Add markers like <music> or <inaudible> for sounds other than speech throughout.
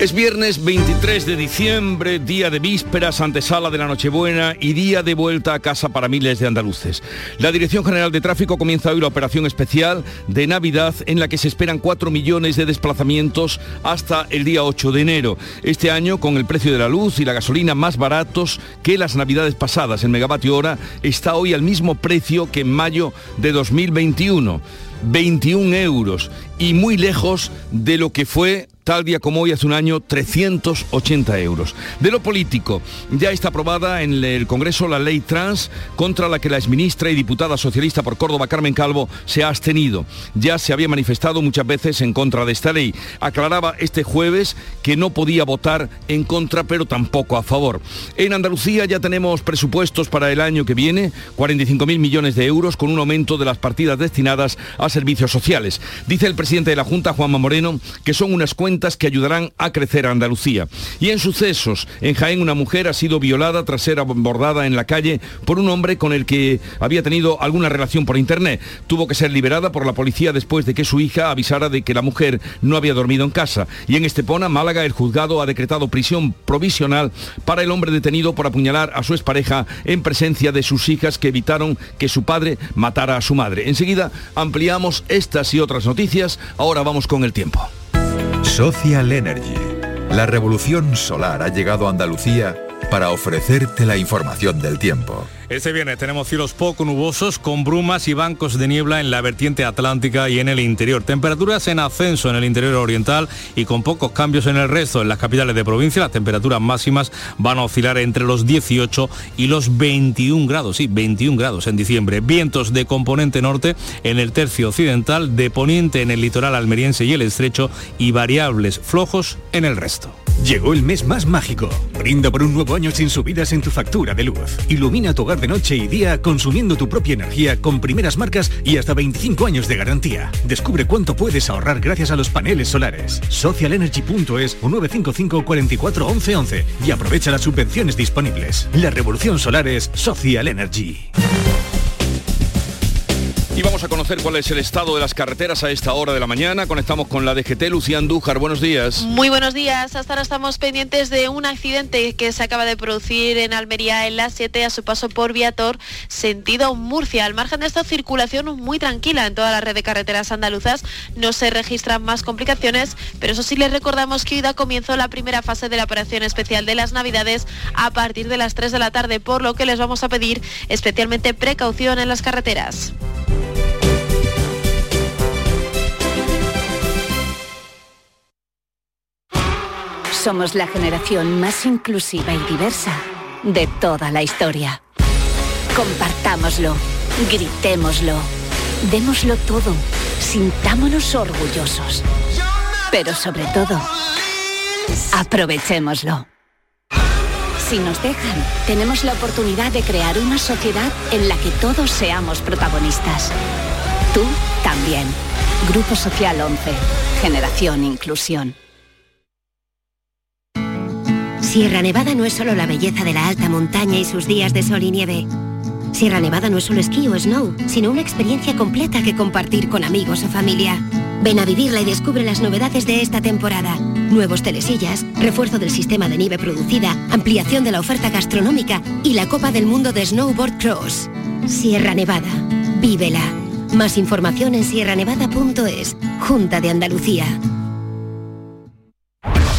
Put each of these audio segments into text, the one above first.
Es viernes 23 de diciembre, día de vísperas, antesala de la Nochebuena y día de vuelta a casa para miles de andaluces. La Dirección General de Tráfico comienza hoy la operación especial de Navidad en la que se esperan 4 millones de desplazamientos hasta el día 8 de enero. Este año, con el precio de la luz y la gasolina más baratos que las Navidades pasadas, el megavatio hora está hoy al mismo precio que en mayo de 2021. 21 euros y muy lejos de lo que fue tal día como hoy hace un año 380 euros. De lo político, ya está aprobada en el Congreso la ley trans contra la que la exministra y diputada socialista por Córdoba Carmen Calvo se ha abstenido. Ya se había manifestado muchas veces en contra de esta ley. Aclaraba este jueves que no podía votar en contra pero tampoco a favor. En Andalucía ya tenemos presupuestos para el año que viene, 45.000 millones de euros con un aumento de las partidas destinadas a servicios sociales. Dice el de la Junta, Juanma Moreno, que son unas cuentas que ayudarán a crecer a Andalucía. Y en sucesos, en Jaén una mujer ha sido violada tras ser abordada en la calle por un hombre con el que había tenido alguna relación por internet. Tuvo que ser liberada por la policía después de que su hija avisara de que la mujer no había dormido en casa. Y en Estepona, Málaga, el juzgado ha decretado prisión provisional para el hombre detenido por apuñalar a su expareja en presencia de sus hijas que evitaron que su padre matara a su madre. Enseguida ampliamos estas y otras noticias. Ahora vamos con el tiempo. Social Energy. La revolución solar ha llegado a Andalucía para ofrecerte la información del tiempo. Este viernes tenemos cielos poco nubosos con brumas y bancos de niebla en la vertiente atlántica y en el interior. Temperaturas en ascenso en el interior oriental y con pocos cambios en el resto. En las capitales de provincia las temperaturas máximas van a oscilar entre los 18 y los 21 grados. Sí, 21 grados en diciembre. Vientos de componente norte en el tercio occidental, de poniente en el litoral almeriense y el estrecho y variables flojos en el resto. Llegó el mes más mágico. Brinda por un nuevo año sin subidas en tu factura de luz. Ilumina tu hogar de noche y día consumiendo tu propia energía con primeras marcas y hasta 25 años de garantía. Descubre cuánto puedes ahorrar gracias a los paneles solares. Socialenergy.es o 955 44 11 11 y aprovecha las subvenciones disponibles. La revolución solar es Social Energy. Y vamos a conocer cuál es el estado de las carreteras a esta hora de la mañana. Conectamos con la DGT, Lucía Andújar. Buenos días. Muy buenos días. Hasta ahora estamos pendientes de un accidente que se acaba de producir en Almería en la 7 a su paso por Viator, sentido Murcia. Al margen de esta circulación muy tranquila en toda la red de carreteras andaluzas, no se registran más complicaciones, pero eso sí les recordamos que hoy da comienzo la primera fase de la operación especial de las Navidades a partir de las 3 de la tarde, por lo que les vamos a pedir especialmente precaución en las carreteras. Somos la generación más inclusiva y diversa de toda la historia. Compartámoslo, gritémoslo, démoslo todo, sintámonos orgullosos. Pero sobre todo, aprovechémoslo. Si nos dejan, tenemos la oportunidad de crear una sociedad en la que todos seamos protagonistas. Tú también. Grupo Social 11. Generación Inclusión. Sierra Nevada no es solo la belleza de la alta montaña y sus días de sol y nieve. Sierra Nevada no es solo esquí o snow, sino una experiencia completa que compartir con amigos o familia. Ven a vivirla y descubre las novedades de esta temporada. Nuevos telesillas, refuerzo del sistema de nieve producida, ampliación de la oferta gastronómica y la Copa del Mundo de Snowboard Cross. Sierra Nevada, vívela. Más información en sierranevada.es, Junta de Andalucía.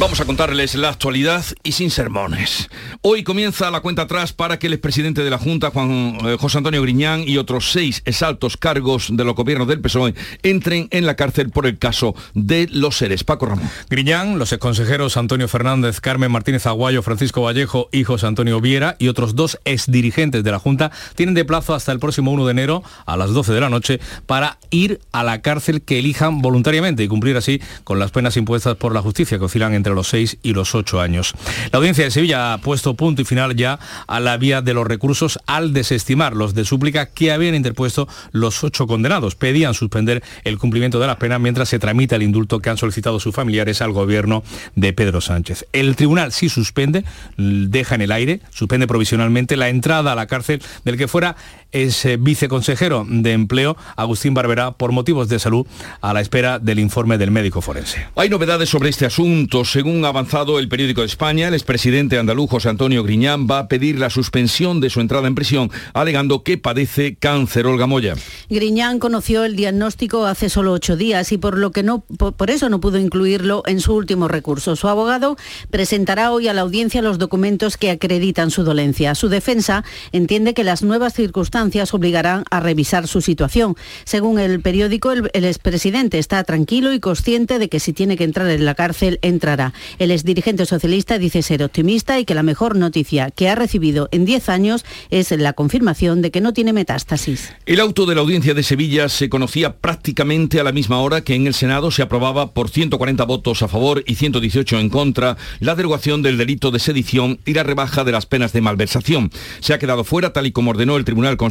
Vamos a contarles la actualidad y sin sermones. Hoy comienza la cuenta atrás para que el expresidente de la Junta, Juan eh, José Antonio Griñán, y otros seis exaltos cargos de los gobiernos del PSOE entren en la cárcel por el caso de los seres. Paco Ramón. Griñán, los exconsejeros Antonio Fernández, Carmen Martínez Aguayo, Francisco Vallejo y José Antonio Viera y otros dos exdirigentes de la Junta tienen de plazo hasta el próximo 1 de enero a las 12 de la noche para ir a la cárcel que elijan voluntariamente y cumplir así con las penas impuestas por la justicia que oscilan entre los 6 y los 8 años. La audiencia de Sevilla ha puesto punto y final ya a la vía de los recursos al desestimar los de súplica que habían interpuesto los ocho condenados. Pedían suspender el cumplimiento de la pena mientras se tramita el indulto que han solicitado sus familiares al gobierno de Pedro Sánchez. El tribunal sí suspende, deja en el aire, suspende provisionalmente la entrada a la cárcel del que fuera ese viceconsejero de empleo, Agustín Barberá, por motivos de salud, a la espera del informe del médico forense. Hay novedades sobre este asunto. Según ha avanzado el periódico de España, el expresidente andaluz José Antonio Griñán va a pedir la suspensión de su entrada en prisión, alegando que padece cáncer. Olga Moya. Griñán conoció el diagnóstico hace solo ocho días y por lo que no, por eso no pudo incluirlo en su último recurso. Su abogado presentará hoy a la audiencia los documentos que acreditan su dolencia. Su defensa entiende que las nuevas circunstancias obligarán a revisar su situación. Según el periódico, el, expresidente está tranquilo y consciente de que si tiene que entrar en la cárcel, entrará. El exdirigente socialista dice ser optimista y que la mejor noticia que ha recibido en 10 años es la confirmación de que no tiene metástasis. El auto de la audiencia de Sevilla se conocía prácticamente a la misma hora que en el Senado se aprobaba por 140 votos a favor y 118 en contra la derogación del delito de sedición y la rebaja de las penas de malversación. Se ha quedado fuera, tal y como ordenó el Tribunal Constitucional,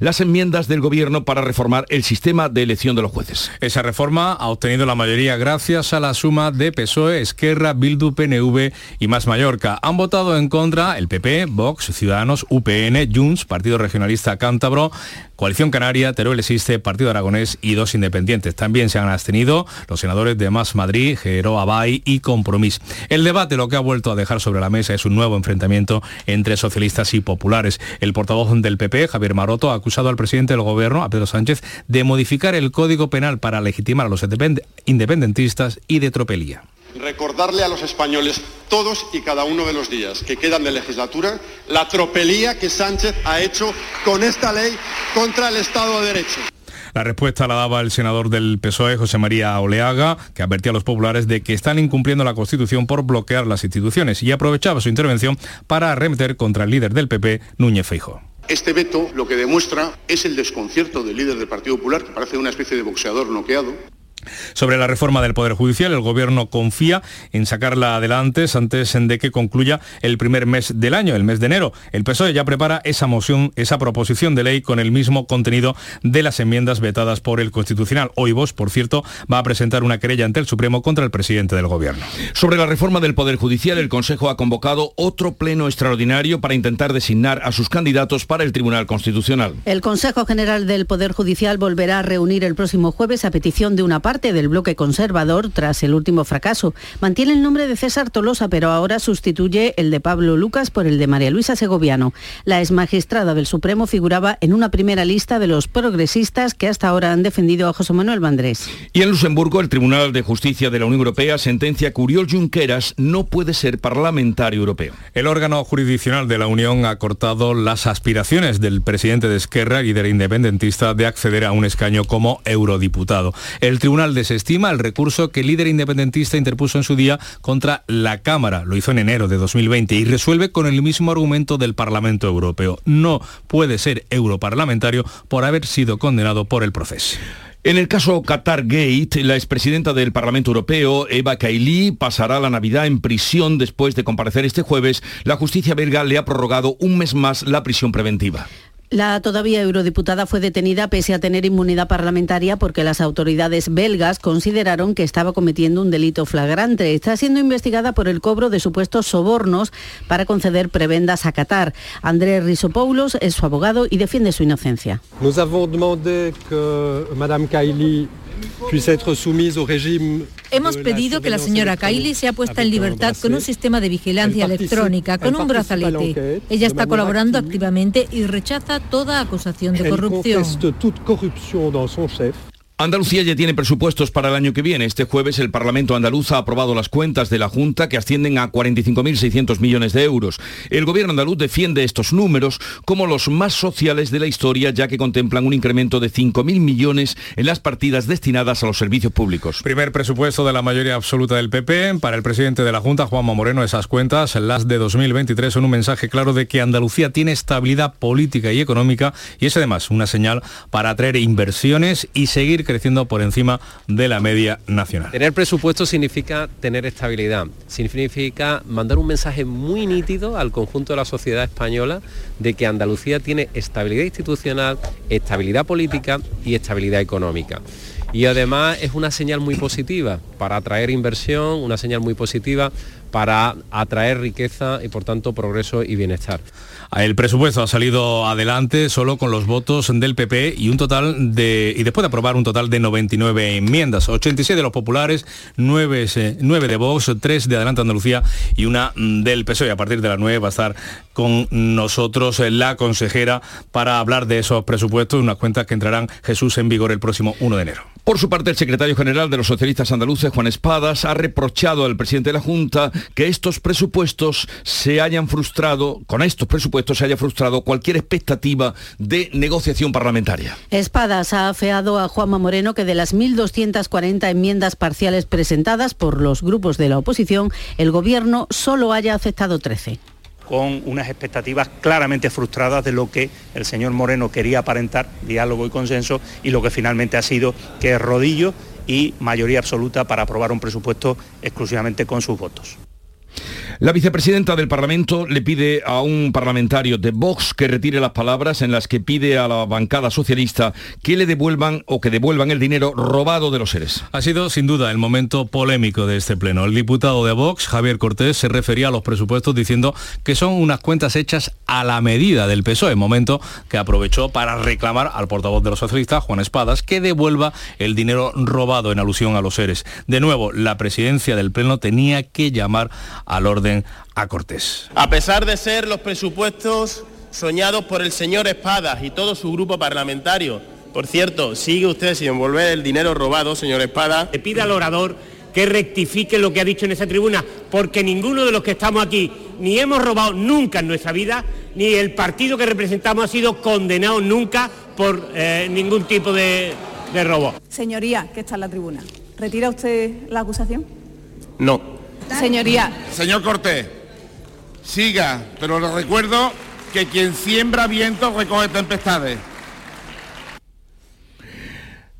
las enmiendas del Gobierno para reformar el sistema de elección de los jueces. Esa reforma ha obtenido la mayoría gracias a la suma de PSOE, Esquerra, Bildu, PNV y Más Mallorca. Han votado en contra el PP, Vox, Ciudadanos, UPN, Junts, Partido Regionalista Cántabro, Coalición Canaria, Teruel Existe, Partido Aragonés y dos independientes. También se han abstenido los senadores de Más Madrid, Gero Abay y Compromís. El debate lo que ha vuelto a dejar sobre la mesa es un nuevo enfrentamiento entre socialistas y populares. El portavoz del PP, Javier Maroto, ha acusado al presidente del gobierno, a Pedro Sánchez, de modificar el Código Penal para legitimar a los independentistas y de tropelía recordarle a los españoles todos y cada uno de los días que quedan de legislatura la tropelía que Sánchez ha hecho con esta ley contra el Estado de Derecho. La respuesta la daba el senador del PSOE, José María Oleaga, que advertía a los populares de que están incumpliendo la Constitución por bloquear las instituciones y aprovechaba su intervención para arremeter contra el líder del PP, Núñez Feijóo. Este veto lo que demuestra es el desconcierto del líder del Partido Popular, que parece una especie de boxeador noqueado, sobre la reforma del Poder Judicial, el Gobierno confía en sacarla adelante antes de que concluya el primer mes del año, el mes de enero. El PSOE ya prepara esa moción, esa proposición de ley con el mismo contenido de las enmiendas vetadas por el Constitucional. Hoy vos, por cierto, va a presentar una querella ante el Supremo contra el presidente del Gobierno. Sobre la reforma del Poder Judicial, el Consejo ha convocado otro pleno extraordinario para intentar designar a sus candidatos para el Tribunal Constitucional. El Consejo General del Poder Judicial volverá a reunir el próximo jueves a petición de una parte del bloque conservador tras el último fracaso. Mantiene el nombre de César Tolosa, pero ahora sustituye el de Pablo Lucas por el de María Luisa Segoviano. La exmagistrada del Supremo figuraba en una primera lista de los progresistas que hasta ahora han defendido a José Manuel Vandrés. Y en Luxemburgo, el Tribunal de Justicia de la Unión Europea sentencia que Uriol Junqueras no puede ser parlamentario europeo. El órgano jurisdiccional de la Unión ha cortado las aspiraciones del presidente de Esquerra, líder independentista, de acceder a un escaño como eurodiputado. El Tribunal desestima el recurso que el líder independentista interpuso en su día contra la Cámara. Lo hizo en enero de 2020 y resuelve con el mismo argumento del Parlamento Europeo. No puede ser europarlamentario por haber sido condenado por el proceso. En el caso Qatar Gate, la expresidenta del Parlamento Europeo, Eva Kaili, pasará la Navidad en prisión después de comparecer este jueves. La justicia belga le ha prorrogado un mes más la prisión preventiva. La todavía eurodiputada fue detenida pese a tener inmunidad parlamentaria porque las autoridades belgas consideraron que estaba cometiendo un delito flagrante. Está siendo investigada por el cobro de supuestos sobornos para conceder prebendas a Qatar. Andrés Risopoulos es su abogado y defiende su inocencia. Hemos pedido que la señora Kylie sea puesta en libertad con un sistema de vigilancia electrónica, con un brazalete. Ella está colaborando activamente y rechaza toda acusación de corrupción. Andalucía ya tiene presupuestos para el año que viene. Este jueves el Parlamento andaluz ha aprobado las cuentas de la Junta que ascienden a 45.600 millones de euros. El gobierno andaluz defiende estos números como los más sociales de la historia ya que contemplan un incremento de 5.000 millones en las partidas destinadas a los servicios públicos. Primer presupuesto de la mayoría absoluta del PP. Para el presidente de la Junta, Juanma Moreno, esas cuentas, las de 2023, son un mensaje claro de que Andalucía tiene estabilidad política y económica y es además una señal para atraer inversiones y seguir creciendo por encima de la media nacional. Tener presupuesto significa tener estabilidad, significa mandar un mensaje muy nítido al conjunto de la sociedad española de que Andalucía tiene estabilidad institucional, estabilidad política y estabilidad económica. Y además es una señal muy positiva para atraer inversión, una señal muy positiva para atraer riqueza y por tanto progreso y bienestar. El presupuesto ha salido adelante solo con los votos del PP y un total de y después de aprobar un total de 99 enmiendas, 86 de los populares, 9, de Vox, 3 de Adelante Andalucía y una mm, del PSOE. A partir de las 9 va a estar con nosotros eh, la consejera para hablar de esos presupuestos, unas cuentas que entrarán Jesús en vigor el próximo 1 de enero. Por su parte, el secretario general de los socialistas andaluces, Juan Espadas, ha reprochado al presidente de la Junta que estos presupuestos se hayan frustrado, con estos presupuestos se haya frustrado cualquier expectativa de negociación parlamentaria. Espadas ha afeado a Juanma Moreno que de las 1.240 enmiendas parciales presentadas por los grupos de la oposición, el Gobierno solo haya aceptado 13 con unas expectativas claramente frustradas de lo que el señor Moreno quería aparentar, diálogo y consenso, y lo que finalmente ha sido que es rodillo y mayoría absoluta para aprobar un presupuesto exclusivamente con sus votos. La vicepresidenta del Parlamento le pide a un parlamentario de Vox que retire las palabras en las que pide a la bancada socialista que le devuelvan o que devuelvan el dinero robado de los seres. Ha sido sin duda el momento polémico de este pleno. El diputado de Vox, Javier Cortés, se refería a los presupuestos diciendo que son unas cuentas hechas a la medida del PSOE, momento que aprovechó para reclamar al portavoz de los socialistas, Juan Espadas, que devuelva el dinero robado en alusión a los seres. De nuevo, la presidencia del pleno tenía que llamar al orden a Cortés. A pesar de ser los presupuestos soñados por el señor Espadas y todo su grupo parlamentario, por cierto, sigue usted sin envolver el dinero robado, señor Espada. Le pide al orador que rectifique lo que ha dicho en esa tribuna, porque ninguno de los que estamos aquí ni hemos robado nunca en nuestra vida, ni el partido que representamos ha sido condenado nunca por eh, ningún tipo de, de robo. Señoría, que está en la tribuna, ¿retira usted la acusación? No. Señoría. Señor Cortés, siga, pero le recuerdo que quien siembra viento recoge tempestades.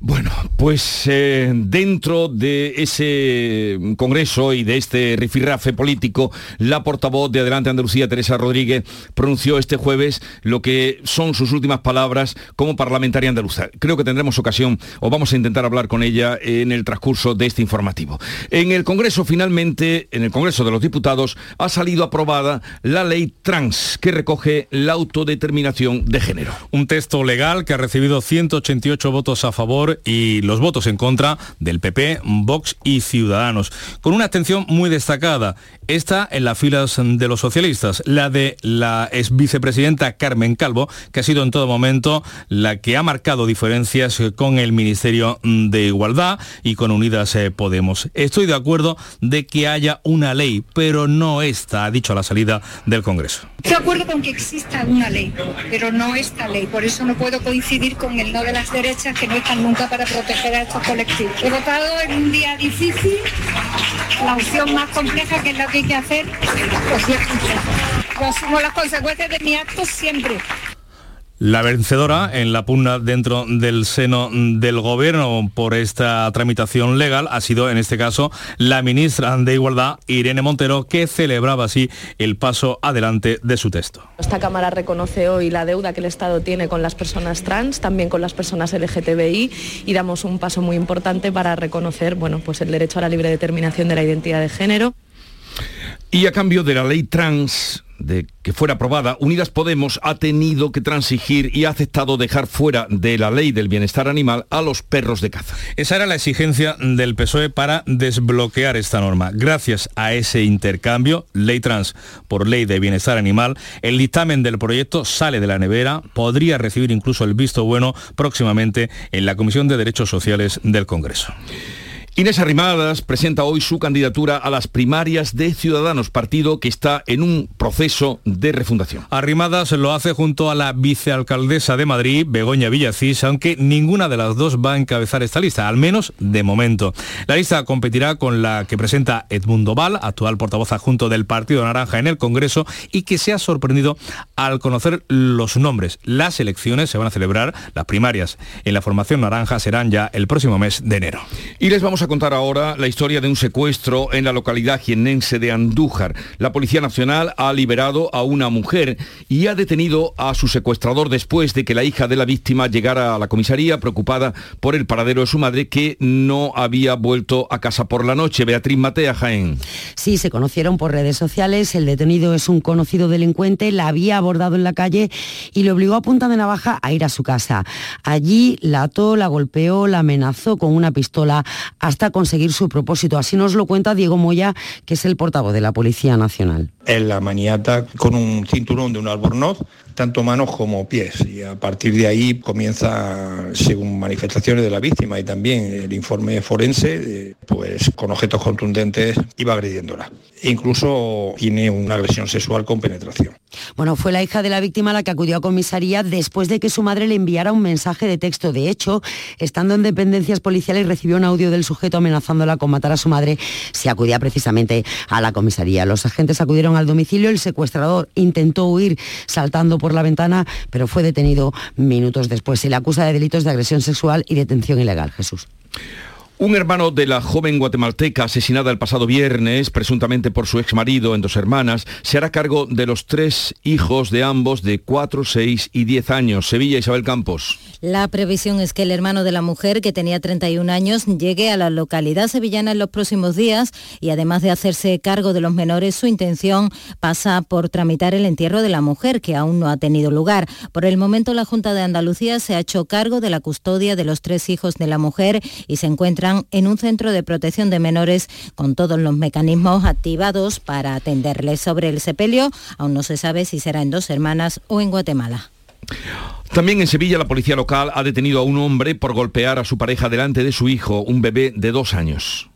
Bueno, pues eh, dentro de ese congreso y de este rifirrafe político, la portavoz de Adelante Andalucía, Teresa Rodríguez, pronunció este jueves lo que son sus últimas palabras como parlamentaria andaluza. Creo que tendremos ocasión o vamos a intentar hablar con ella en el transcurso de este informativo. En el Congreso, finalmente, en el Congreso de los Diputados, ha salido aprobada la ley trans que recoge la autodeterminación de género. Un texto legal que ha recibido 188 votos a favor y los votos en contra del PP, Vox y Ciudadanos, con una abstención muy destacada. Esta en las filas de los socialistas, la de la ex vicepresidenta Carmen Calvo, que ha sido en todo momento la que ha marcado diferencias con el Ministerio de Igualdad y con Unidas eh, Podemos. Estoy de acuerdo de que haya una ley, pero no esta, ha dicho a la salida del Congreso. Estoy de acuerdo con que exista una ley, pero no esta ley. Por eso no puedo coincidir con el no de las derechas que no están nunca para proteger a estos colectivos. He votado en un día difícil, la opción más compleja que es la que hay que hacer, pues Yo asumo las consecuencias de mi acto siempre. La vencedora en la pugna dentro del seno del gobierno por esta tramitación legal ha sido en este caso la ministra de Igualdad, Irene Montero, que celebraba así el paso adelante de su texto. Esta Cámara reconoce hoy la deuda que el Estado tiene con las personas trans, también con las personas LGTBI y damos un paso muy importante para reconocer bueno, pues el derecho a la libre determinación de la identidad de género. Y a cambio de la ley trans, de que fuera aprobada, Unidas Podemos ha tenido que transigir y ha aceptado dejar fuera de la ley del bienestar animal a los perros de caza. Esa era la exigencia del PSOE para desbloquear esta norma. Gracias a ese intercambio, ley trans por ley de bienestar animal, el dictamen del proyecto sale de la nevera, podría recibir incluso el visto bueno próximamente en la Comisión de Derechos Sociales del Congreso. Inés Arrimadas presenta hoy su candidatura a las primarias de Ciudadanos, partido que está en un proceso de refundación. Arrimadas lo hace junto a la vicealcaldesa de Madrid, Begoña Villacís, aunque ninguna de las dos va a encabezar esta lista, al menos de momento. La lista competirá con la que presenta Edmundo Val, actual portavoz adjunto del Partido Naranja en el Congreso, y que se ha sorprendido al conocer los nombres. Las elecciones se van a celebrar, las primarias en la formación naranja serán ya el próximo mes de enero. Y les vamos a contar ahora la historia de un secuestro en la localidad jiennense de Andújar. La Policía Nacional ha liberado a una mujer y ha detenido a su secuestrador después de que la hija de la víctima llegara a la comisaría preocupada por el paradero de su madre que no había vuelto a casa por la noche. Beatriz Matea, Jaén. Sí, se conocieron por redes sociales. El detenido es un conocido delincuente, la había abordado en la calle y le obligó a punta de navaja a ir a su casa. Allí la ató, la golpeó, la amenazó con una pistola hasta hasta conseguir su propósito. Así nos lo cuenta Diego Moya, que es el portavoz de la Policía Nacional. En la maniata con un cinturón de un albornoz, tanto manos como pies. Y a partir de ahí comienza, según manifestaciones de la víctima y también el informe forense, pues con objetos contundentes iba agrediéndola. E incluso tiene una agresión sexual con penetración. Bueno, fue la hija de la víctima la que acudió a comisaría después de que su madre le enviara un mensaje de texto. De hecho, estando en dependencias policiales recibió un audio del sujeto amenazándola con matar a su madre si acudía precisamente a la comisaría. Los agentes acudieron al domicilio, el secuestrador intentó huir saltando por la ventana, pero fue detenido minutos después. Se le acusa de delitos de agresión sexual y detención ilegal. Jesús. Un hermano de la joven guatemalteca asesinada el pasado viernes, presuntamente por su exmarido en dos hermanas, se hará cargo de los tres hijos de ambos de 4, 6 y 10 años. Sevilla, Isabel Campos. La previsión es que el hermano de la mujer, que tenía 31 años, llegue a la localidad sevillana en los próximos días y además de hacerse cargo de los menores, su intención pasa por tramitar el entierro de la mujer, que aún no ha tenido lugar. Por el momento, la Junta de Andalucía se ha hecho cargo de la custodia de los tres hijos de la mujer y se encuentra en un centro de protección de menores con todos los mecanismos activados para atenderles. Sobre el sepelio, aún no se sabe si será en dos hermanas o en Guatemala. También en Sevilla la policía local ha detenido a un hombre por golpear a su pareja delante de su hijo, un bebé de dos años.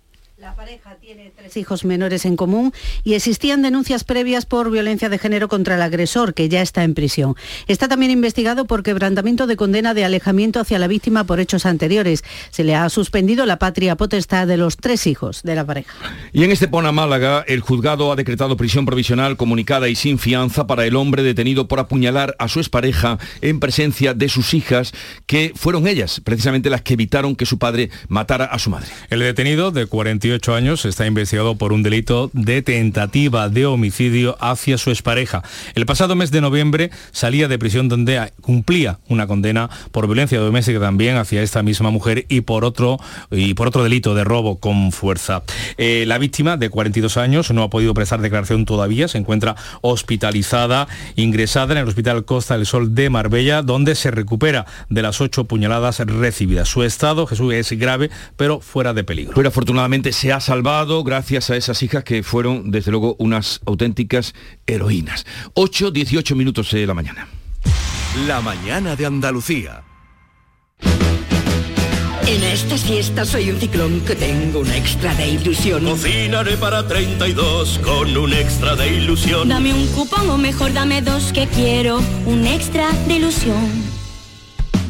La pareja tiene tres hijos menores en común y existían denuncias previas por violencia de género contra el agresor, que ya está en prisión. Está también investigado por quebrantamiento de condena de alejamiento hacia la víctima por hechos anteriores. Se le ha suspendido la patria potestad de los tres hijos de la pareja. Y en Estepona, Málaga, el juzgado ha decretado prisión provisional comunicada y sin fianza para el hombre detenido por apuñalar a su expareja en presencia de sus hijas, que fueron ellas precisamente las que evitaron que su padre matara a su madre. El detenido de 48 años está investigado por un delito de tentativa de homicidio hacia su expareja. El pasado mes de noviembre salía de prisión donde cumplía una condena por violencia doméstica también hacia esta misma mujer y por otro, y por otro delito de robo con fuerza. Eh, la víctima de 42 años no ha podido prestar declaración todavía, se encuentra hospitalizada, ingresada en el Hospital Costa del Sol de Marbella, donde se recupera de las ocho puñaladas recibidas. Su estado, Jesús, es grave, pero fuera de peligro. Pero afortunadamente se ha salvado gracias a esas hijas que fueron, desde luego, unas auténticas heroínas. 8, 18 minutos de la mañana. La mañana de Andalucía. En esta fiesta soy un ciclón que tengo un extra de ilusión. Cocinaré para 32 con un extra de ilusión. Dame un cupón o mejor dame dos que quiero un extra de ilusión.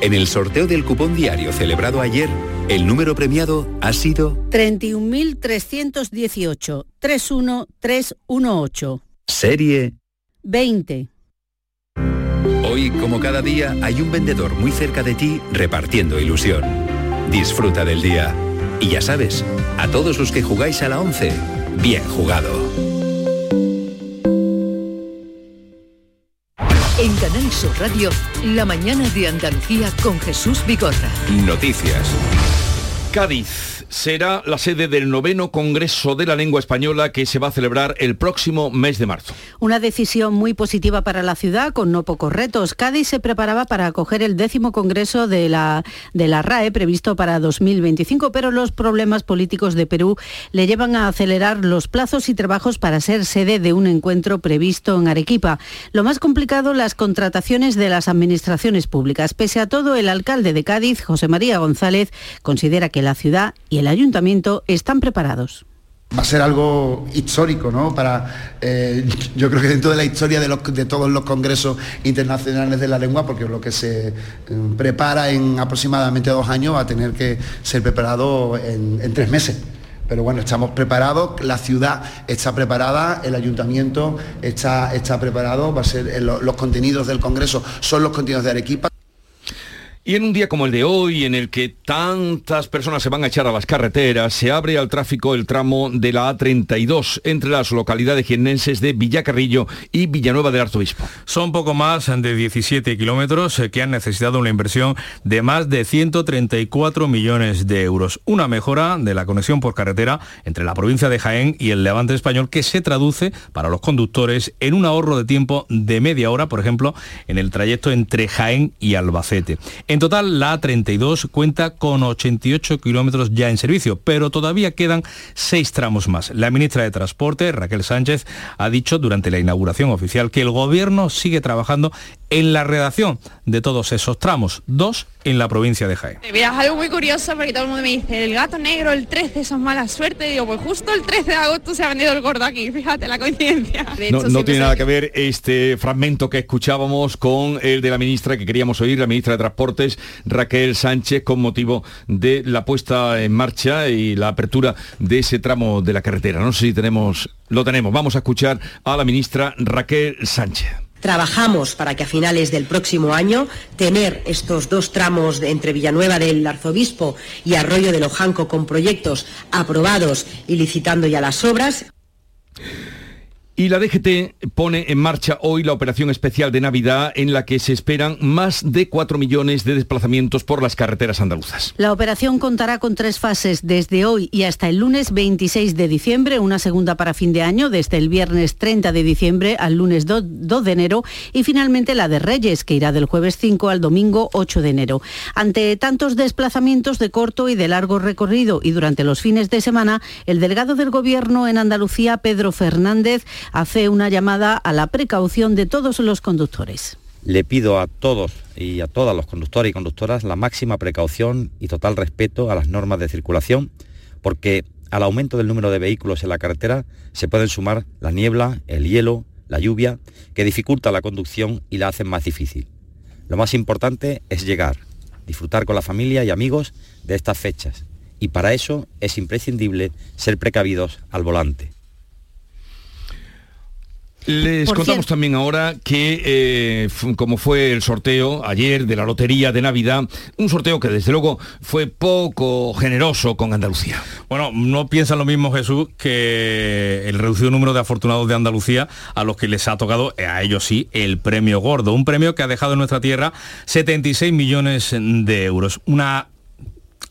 En el sorteo del cupón diario celebrado ayer, el número premiado ha sido 31.318 31318. Serie 20. Hoy, como cada día, hay un vendedor muy cerca de ti repartiendo ilusión. Disfruta del día. Y ya sabes, a todos los que jugáis a la 11, bien jugado. Canal Radio, la mañana de Andalucía con Jesús Vigorra. Noticias. Cádiz será la sede del noveno Congreso de la Lengua Española que se va a celebrar el próximo mes de marzo. Una decisión muy positiva para la ciudad con no pocos retos. Cádiz se preparaba para acoger el décimo Congreso de la, de la RAE previsto para 2025, pero los problemas políticos de Perú le llevan a acelerar los plazos y trabajos para ser sede de un encuentro previsto en Arequipa. Lo más complicado, las contrataciones de las administraciones públicas. Pese a todo, el alcalde de Cádiz, José María González, considera que la ciudad y el ayuntamiento están preparados. Va a ser algo histórico, ¿no? Para, eh, yo creo que dentro de la historia de, los, de, todos los congresos internacionales de la lengua, porque lo que se eh, prepara en aproximadamente dos años va a tener que ser preparado en, tres meses. Pero bueno, estamos preparados, la ciudad está preparada, el ayuntamiento está, está preparado, va a ser los, los contenidos del Congreso son los contenidos de Arequipa. Y en un día como el de hoy, en el que tantas personas se van a echar a las carreteras, se abre al tráfico el tramo de la A32 entre las localidades jiennenses de Villacarrillo y Villanueva del Arzobispo. Son poco más de 17 kilómetros eh, que han necesitado una inversión de más de 134 millones de euros. Una mejora de la conexión por carretera entre la provincia de Jaén y el Levante español que se traduce para los conductores en un ahorro de tiempo de media hora, por ejemplo, en el trayecto entre Jaén y Albacete. En total, la A32 cuenta con 88 kilómetros ya en servicio, pero todavía quedan seis tramos más. La ministra de Transporte, Raquel Sánchez, ha dicho durante la inauguración oficial que el Gobierno sigue trabajando en la redacción de todos esos tramos, dos en la provincia de Jaén. Mira, es algo muy curioso porque todo el mundo me dice, el gato negro, el 13, eso es mala suerte. Y digo, pues justo el 13 de agosto se ha vendido el gordo aquí, fíjate la coincidencia. no, no tiene nada que ver este fragmento que escuchábamos con el de la ministra que queríamos oír, la ministra de Raquel Sánchez, con motivo de la puesta en marcha y la apertura de ese tramo de la carretera. No sé si tenemos, lo tenemos. Vamos a escuchar a la ministra Raquel Sánchez. Trabajamos para que a finales del próximo año tener estos dos tramos entre Villanueva del Arzobispo y Arroyo de Lojanco con proyectos aprobados y licitando ya las obras. Y la DGT pone en marcha hoy la operación especial de Navidad en la que se esperan más de 4 millones de desplazamientos por las carreteras andaluzas. La operación contará con tres fases desde hoy y hasta el lunes 26 de diciembre, una segunda para fin de año desde el viernes 30 de diciembre al lunes 2, 2 de enero y finalmente la de Reyes que irá del jueves 5 al domingo 8 de enero. Ante tantos desplazamientos de corto y de largo recorrido y durante los fines de semana, el delegado del Gobierno en Andalucía, Pedro Fernández, hace una llamada a la precaución de todos los conductores. Le pido a todos y a todas los conductores y conductoras la máxima precaución y total respeto a las normas de circulación, porque al aumento del número de vehículos en la carretera se pueden sumar la niebla, el hielo, la lluvia, que dificulta la conducción y la hacen más difícil. Lo más importante es llegar, disfrutar con la familia y amigos de estas fechas, y para eso es imprescindible ser precavidos al volante. Les Por contamos cierto- también ahora que, eh, como fue el sorteo ayer de la Lotería de Navidad, un sorteo que desde luego fue poco generoso con Andalucía. Bueno, no piensan lo mismo Jesús que el reducido número de afortunados de Andalucía a los que les ha tocado, eh, a ellos sí, el premio gordo. Un premio que ha dejado en nuestra tierra 76 millones de euros. Una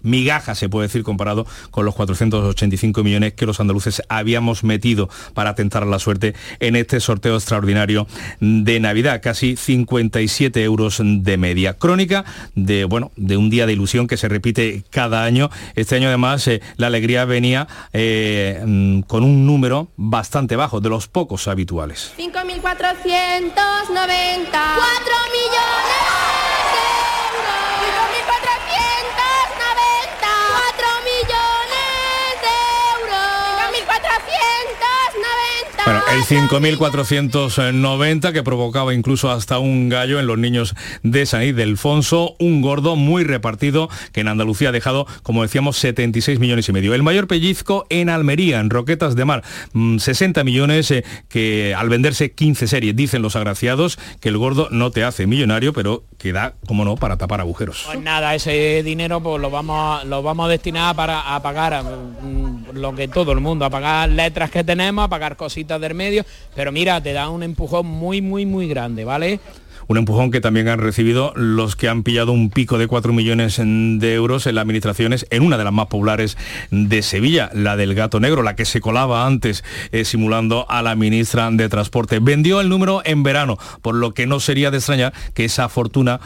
migaja, se puede decir, comparado con los 485 millones que los andaluces habíamos metido para tentar la suerte en este sorteo extraordinario de Navidad, casi 57 euros de media. Crónica de, bueno, de un día de ilusión que se repite cada año. Este año además eh, la alegría venía eh, mm, con un número bastante bajo, de los pocos habituales. 5.490. 4 millones Bueno, El 5.490 que provocaba incluso hasta un gallo en los niños de San Ildefonso, un gordo muy repartido que en Andalucía ha dejado, como decíamos, 76 millones y medio. El mayor pellizco en Almería, en Roquetas de Mar, 60 mm, millones eh, que al venderse 15 series, dicen los agraciados que el gordo no te hace millonario, pero que da, como no, para tapar agujeros. Pues nada, ese dinero pues lo vamos, lo vamos a destinar para a pagar mm, lo que todo el mundo, a pagar letras que tenemos, a pagar cositas del medio, pero mira, te da un empujón muy, muy, muy grande, ¿vale? un empujón que también han recibido los que han pillado un pico de 4 millones de euros en las administraciones en una de las más populares de Sevilla, la del gato negro, la que se colaba antes eh, simulando a la ministra de Transporte. Vendió el número en verano, por lo que no sería de extrañar que esa fortuna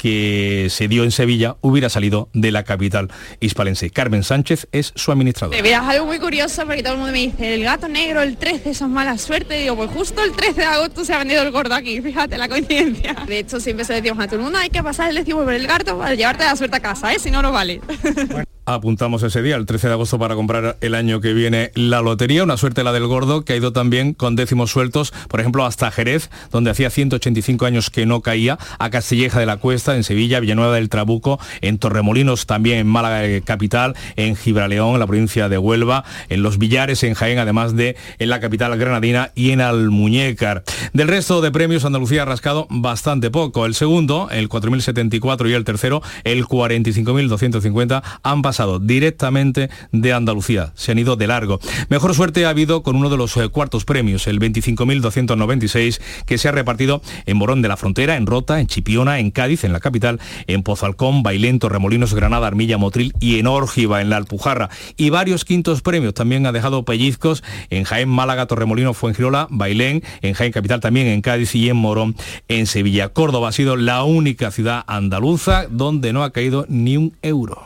que se dio en Sevilla hubiera salido de la capital hispalense. Carmen Sánchez es su administradora. Es algo muy curioso porque todo el mundo me dice, el gato negro, el 13, son mala suerte. Y digo, pues justo el 13 de agosto se ha vendido el gordo aquí, fíjate la coincidencia. De hecho, siempre se decimos a todo el mundo, hay que pasar el décimo por el gato para llevarte la suerte a casa, ¿eh? si no, no vale. <laughs> apuntamos ese día, el 13 de agosto, para comprar el año que viene la lotería. Una suerte la del gordo, que ha ido también con décimos sueltos, por ejemplo, hasta Jerez, donde hacía 185 años que no caía, a Castilleja de la Cuesta, en Sevilla, Villanueva del Trabuco, en Torremolinos, también en Málaga eh, capital, en Gibraleón, en la provincia de Huelva, en Los Villares, en Jaén, además de en la capital granadina y en Almuñécar. Del resto de premios, Andalucía ha rascado bastante poco. El segundo, el 4.074 y el tercero, el 45.250, han directamente de Andalucía. Se han ido de largo. Mejor suerte ha habido con uno de los eh, cuartos premios, el 25.296, que se ha repartido en Morón de la Frontera, en Rota, en Chipiona, en Cádiz, en la capital, en Pozalcón, Bailento, Remolinos, Granada, Armilla, Motril y en Órgiva, en la Alpujarra. Y varios quintos premios también ha dejado pellizcos en Jaén, Málaga, Torremolinos, Fuengirola, Bailén, en Jaén Capital también, en Cádiz y en Morón, en Sevilla. Córdoba ha sido la única ciudad andaluza donde no ha caído ni un euro.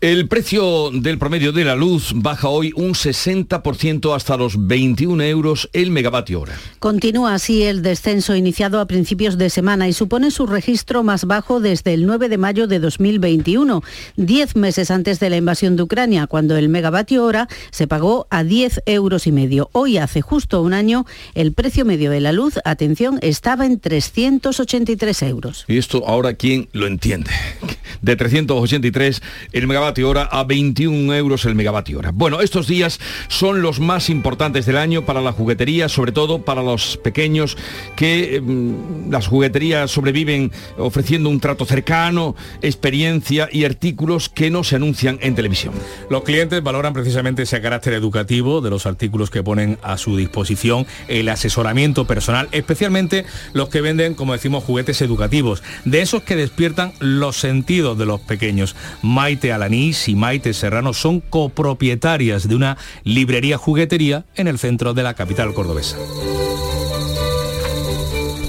El precio del promedio de la luz baja hoy un 60% hasta los 21 euros el megavatio hora. Continúa así el descenso iniciado a principios de semana y supone su registro más bajo desde el 9 de mayo de 2021, 10 meses antes de la invasión de Ucrania, cuando el megavatio hora se pagó a 10 euros y medio. Hoy, hace justo un año, el precio medio de la luz, atención, estaba en 383 euros. ¿Y esto ahora quién lo entiende? <laughs> De 383 el megavatio hora a 21 euros el megavatio hora. Bueno, estos días son los más importantes del año para la juguetería, sobre todo para los pequeños que mm, las jugueterías sobreviven ofreciendo un trato cercano, experiencia y artículos que no se anuncian en televisión. Los clientes valoran precisamente ese carácter educativo de los artículos que ponen a su disposición, el asesoramiento personal, especialmente los que venden, como decimos, juguetes educativos, de esos que despiertan los sentidos de los pequeños. Maite Alaní y Maite Serrano son copropietarias de una librería juguetería en el centro de la capital cordobesa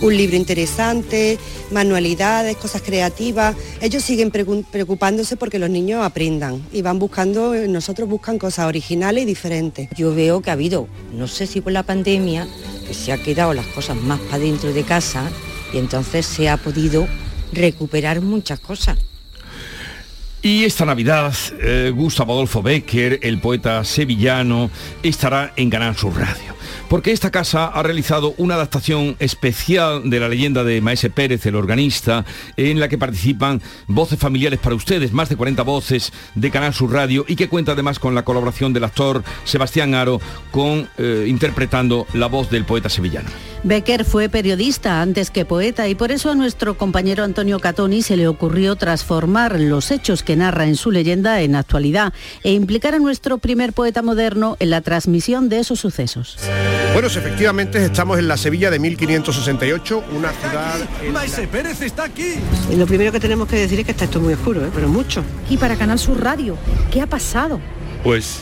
un libro interesante, manualidades, cosas creativas. Ellos siguen preocupándose porque los niños aprendan y van buscando, nosotros buscan cosas originales y diferentes. Yo veo que ha habido, no sé si por la pandemia, que se ha quedado las cosas más para dentro de casa y entonces se ha podido recuperar muchas cosas. Y esta Navidad, eh, Gustavo Adolfo Becker, el poeta sevillano, estará en Canal Sur Radio porque esta casa ha realizado una adaptación especial de la leyenda de Maese Pérez, el organista, en la que participan voces familiares para ustedes, más de 40 voces de Canal Sur Radio y que cuenta además con la colaboración del actor Sebastián Aro con eh, interpretando la voz del poeta sevillano. Becker fue periodista antes que poeta y por eso a nuestro compañero Antonio Catoni se le ocurrió transformar los hechos que narra en su leyenda en actualidad e implicar a nuestro primer poeta moderno en la transmisión de esos sucesos. Bueno, efectivamente estamos en la Sevilla de 1568, una ciudad... ¡Maese Pérez está aquí! Y lo primero que tenemos que decir es que está esto muy oscuro, ¿eh? pero mucho. Y para Canal Sur Radio, ¿qué ha pasado? Pues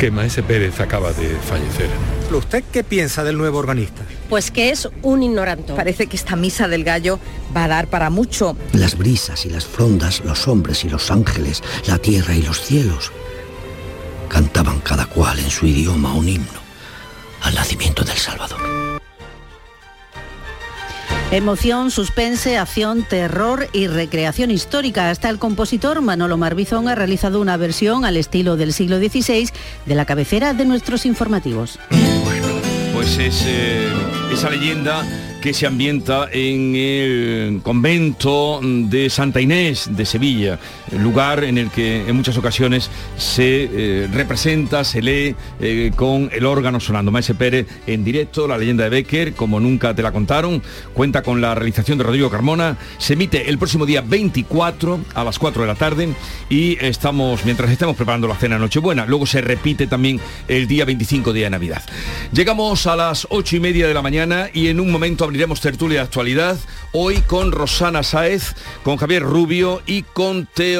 que Maese Pérez acaba de fallecer. ¿Usted qué piensa del nuevo organista? Pues que es un ignorante. Parece que esta misa del gallo va a dar para mucho. Las brisas y las frondas, los hombres y los ángeles, la tierra y los cielos, cantaban cada cual en su idioma un himno al nacimiento del Salvador. Emoción, suspense, acción, terror y recreación histórica. Hasta el compositor Manolo Marbizón ha realizado una versión al estilo del siglo XVI de la cabecera de nuestros informativos. Pues es eh, esa leyenda que se ambienta en el convento de Santa Inés de Sevilla, lugar en el que en muchas ocasiones se eh, representa, se lee eh, con el órgano sonando. Maese Pérez en directo, la leyenda de Becker, como nunca te la contaron, cuenta con la realización de Rodrigo Carmona, se emite el próximo día 24 a las 4 de la tarde y estamos, mientras estemos preparando la cena Nochebuena, luego se repite también el día 25 día de Navidad. Llegamos a las 8 y media de la mañana y en un momento abriremos tertulia de actualidad, hoy con Rosana Sáez, con Javier Rubio y con Teo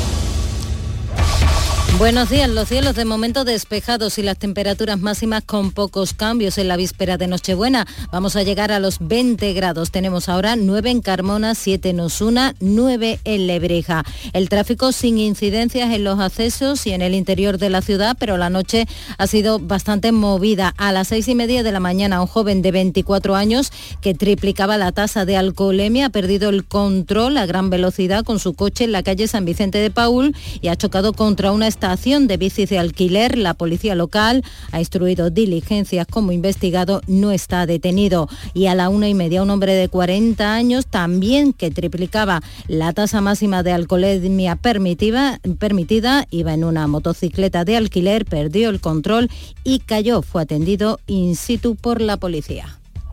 Buenos días, los cielos de momento despejados y las temperaturas máximas con pocos cambios en la víspera de Nochebuena. Vamos a llegar a los 20 grados. Tenemos ahora 9 en Carmona, 7 en Osuna, 9 en Lebreja. El tráfico sin incidencias en los accesos y en el interior de la ciudad, pero la noche ha sido bastante movida. A las seis y media de la mañana, un joven de 24 años que triplicaba la tasa de alcoholemia ha perdido el control a gran velocidad con su coche en la calle San Vicente de Paul y ha chocado contra una estación de bicis de alquiler. La policía local ha instruido diligencias como investigado, no está detenido. Y a la una y media un hombre de 40 años también que triplicaba la tasa máxima de alcoholemia permitida, permitida iba en una motocicleta de alquiler, perdió el control y cayó. Fue atendido in situ por la policía.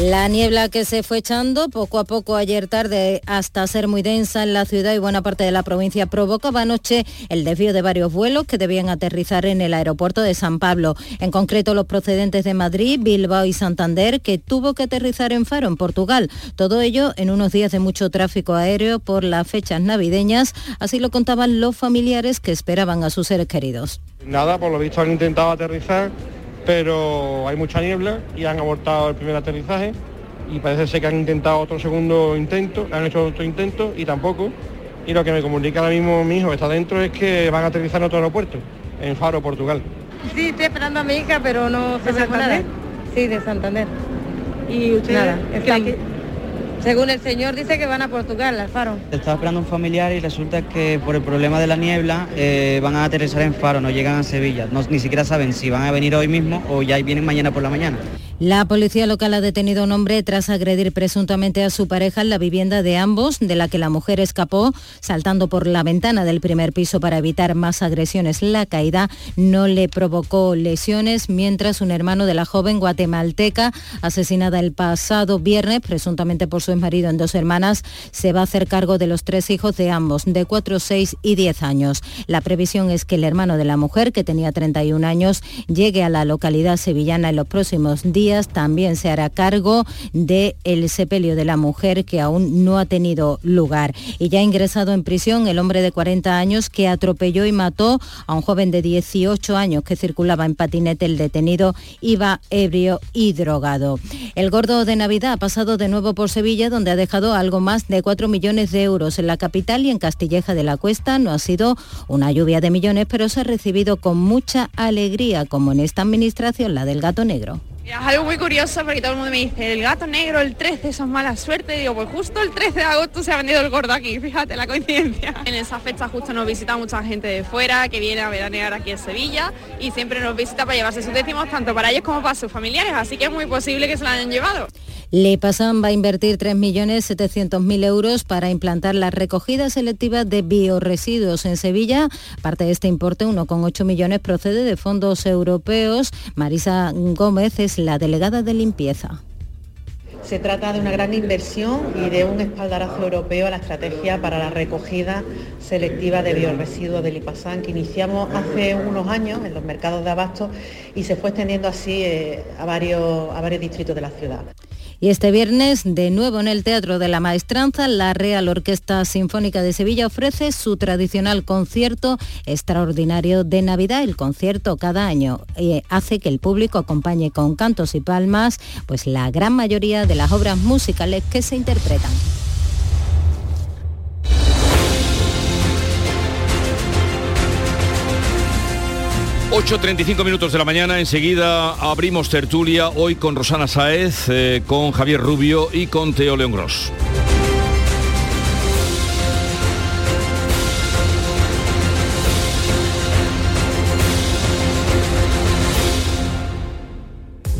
La niebla que se fue echando poco a poco ayer tarde hasta ser muy densa en la ciudad y buena parte de la provincia provocaba anoche el desvío de varios vuelos que debían aterrizar en el aeropuerto de San Pablo. En concreto los procedentes de Madrid, Bilbao y Santander que tuvo que aterrizar en Faro, en Portugal. Todo ello en unos días de mucho tráfico aéreo por las fechas navideñas. Así lo contaban los familiares que esperaban a sus seres queridos. Nada, por lo visto han intentado aterrizar pero hay mucha niebla y han abortado el primer aterrizaje y parece ser que han intentado otro segundo intento, han hecho otro intento y tampoco. Y lo que me comunica ahora mismo mi hijo que está dentro es que van a aterrizar en otro aeropuerto, en Faro, Portugal. Sí, estoy esperando a mi hija, pero no se me nada. Sí, de Santander. ¿Y usted? Nada, están- según el señor dice que van a Portugal, al Faro. Estaba esperando un familiar y resulta que por el problema de la niebla eh, van a aterrizar en Faro, no llegan a Sevilla. No- ni siquiera saben si van a venir hoy mismo o ya vienen mañana por la mañana. La policía local ha detenido a un hombre tras agredir presuntamente a su pareja en la vivienda de ambos, de la que la mujer escapó saltando por la ventana del primer piso para evitar más agresiones. La caída no le provocó lesiones, mientras un hermano de la joven guatemalteca, asesinada el pasado viernes, presuntamente por su exmarido en dos hermanas, se va a hacer cargo de los tres hijos de ambos, de 4, 6 y 10 años. La previsión es que el hermano de la mujer, que tenía 31 años, llegue a la localidad sevillana en los próximos días. También se hará cargo del el sepelio de la mujer que aún no ha tenido lugar. Y ya ha ingresado en prisión el hombre de 40 años que atropelló y mató a un joven de 18 años que circulaba en patinete. El detenido iba ebrio y drogado. El gordo de Navidad ha pasado de nuevo por Sevilla, donde ha dejado algo más de 4 millones de euros en la capital y en Castilleja de la Cuesta. No ha sido una lluvia de millones, pero se ha recibido con mucha alegría, como en esta administración, la del gato negro. Es algo muy curioso porque todo el mundo me dice, el gato negro, el 13, son mala suerte. Digo, pues justo el 13 de agosto se ha vendido el gordo aquí, <laughs> fíjate la coincidencia. En esa fecha justo nos visita mucha gente de fuera que viene a veranear aquí en Sevilla y siempre nos visita para llevarse sus décimos tanto para ellos como para sus familiares, así que es muy posible que se lo hayan llevado. Le va a invertir 3.700.000 euros para implantar la recogida selectiva de bioresiduos en Sevilla. Parte de este importe, 1,8 millones, procede de fondos europeos. Marisa Gómez es la delegada de limpieza. Se trata de una gran inversión y de un espaldarazo europeo a la estrategia para la recogida selectiva de bioresiduos del Lipasan que iniciamos hace unos años en los mercados de abasto y se fue extendiendo así eh, a, varios, a varios distritos de la ciudad. Y este viernes, de nuevo en el Teatro de la Maestranza, la Real Orquesta Sinfónica de Sevilla ofrece su tradicional concierto extraordinario de Navidad. El concierto cada año eh, hace que el público acompañe con cantos y palmas pues la gran mayoría de las obras musicales que se interpretan. 8.35 minutos de la mañana, enseguida abrimos tertulia, hoy con Rosana Saez, eh, con Javier Rubio y con Teo León Gross.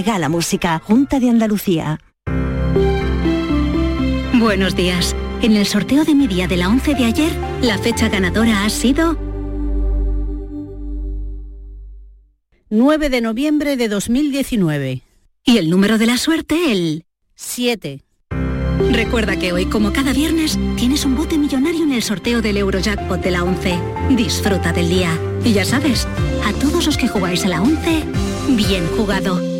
regala música. Junta de Andalucía. Buenos días. En el sorteo de mi día de la 11 de ayer, la fecha ganadora ha sido 9 de noviembre de 2019. Y el número de la suerte, el 7. Recuerda que hoy, como cada viernes, tienes un bote millonario en el sorteo del Eurojackpot de la 11. Disfruta del día. Y ya sabes, a todos los que jugáis a la 11, bien jugado.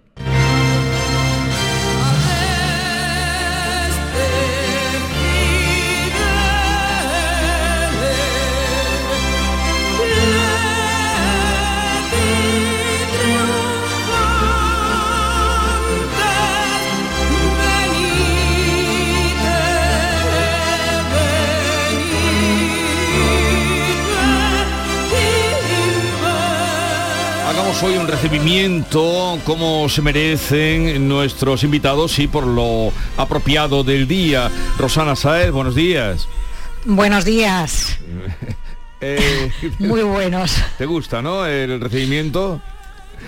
Recibimiento como se merecen nuestros invitados y por lo apropiado del día. Rosana Saez, buenos días. Buenos días. <laughs> Eh, <laughs> Muy buenos. ¿Te gusta, no? El recibimiento.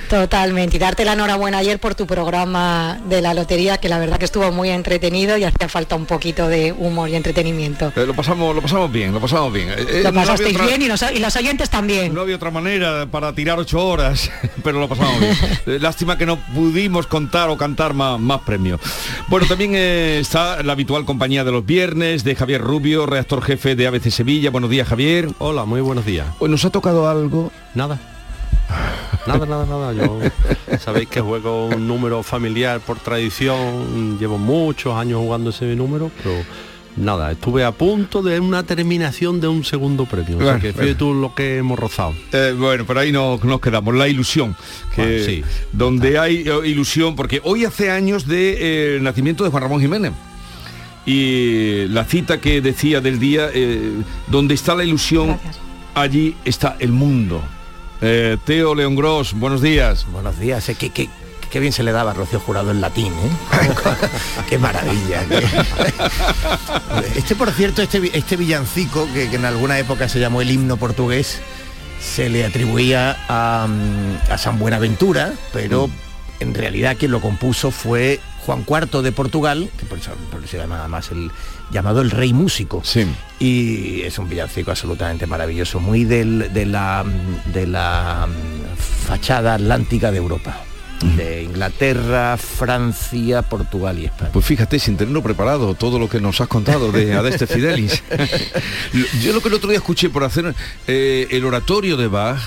Totalmente. Y darte la enhorabuena ayer por tu programa de la lotería, que la verdad que estuvo muy entretenido y hacía falta un poquito de humor y entretenimiento. Eh, lo pasamos, lo pasamos bien, lo pasamos bien. Eh, lo no había pasasteis otra- bien y los, y los oyentes también. No había otra manera para tirar ocho horas, <laughs> pero lo pasamos bien. <laughs> Eh, Lástima que no pudimos contar o cantar más, más premios. Bueno, también eh, está la habitual compañía de los viernes de Javier Rubio, redactor jefe de ABC Sevilla. Buenos días, Javier. Hola, muy buenos días. Pues nos ha tocado algo. Nada. Nada, nada, nada. Yo <laughs> sabéis que juego un número familiar por tradición. Llevo muchos años jugando ese número, pero nada, estuve a punto de una terminación de un segundo premio. O sea Bueno, que fíjate tú lo que hemos rozado. Eh, bueno, por ahí no- nos quedamos, la ilusión. Que, sí. Donde hay eh, ilusión, porque hoy hace años del nacimiento de Juan Ramón Jiménez. Y la cita que decía del día, eh, donde está la ilusión, allí está el mundo. Eh, Teo León Gross, buenos días. Buenos días. Eh, qué, qué- qué bien se le daba a Rocío Jurado en latín, ¿eh? <laughs> qué maravilla. qué- <laughs> Este, por cierto, este, este villancico, que, que en alguna época se llamó el himno portugués, se le atribuía a, mm, a San Buenaventura, pero en realidad quien lo compuso fue Juan IV de Portugal, que por eso, por eso se llama además el llamado el rey músico. Y es un villancico absolutamente maravilloso, muy del- de la, de la fachada atlántica de Europa. De Inglaterra, Francia, Portugal y España. Pues fíjate, sin tenerlo preparado, todo lo que nos has contado de Adeste Fidelis. <laughs> Yo lo que el otro día escuché por hacer eh, el oratorio de Bach,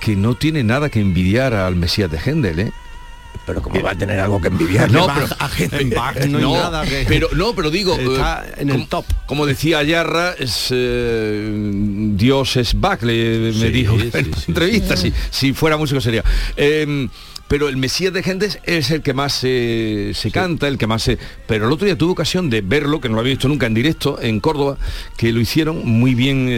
que no tiene nada que envidiar al Mesías de Händel, ¿eh? Pero como va a tener algo que envidiarle no, pero, a Bach <laughs> no, nada que- pero no, pero digo Está eh, en el top. Como decía Ayarra, es, eh, Dios es Bach, le, me dijo sí, en sí, entrevista, si, si fuera músico sería. Eh, pero el Mesías de Händel es el que más eh, se canta, el que más se... Pero el otro día tuve ocasión de verlo, que no lo había visto nunca en directo, en Córdoba, que lo hicieron muy bien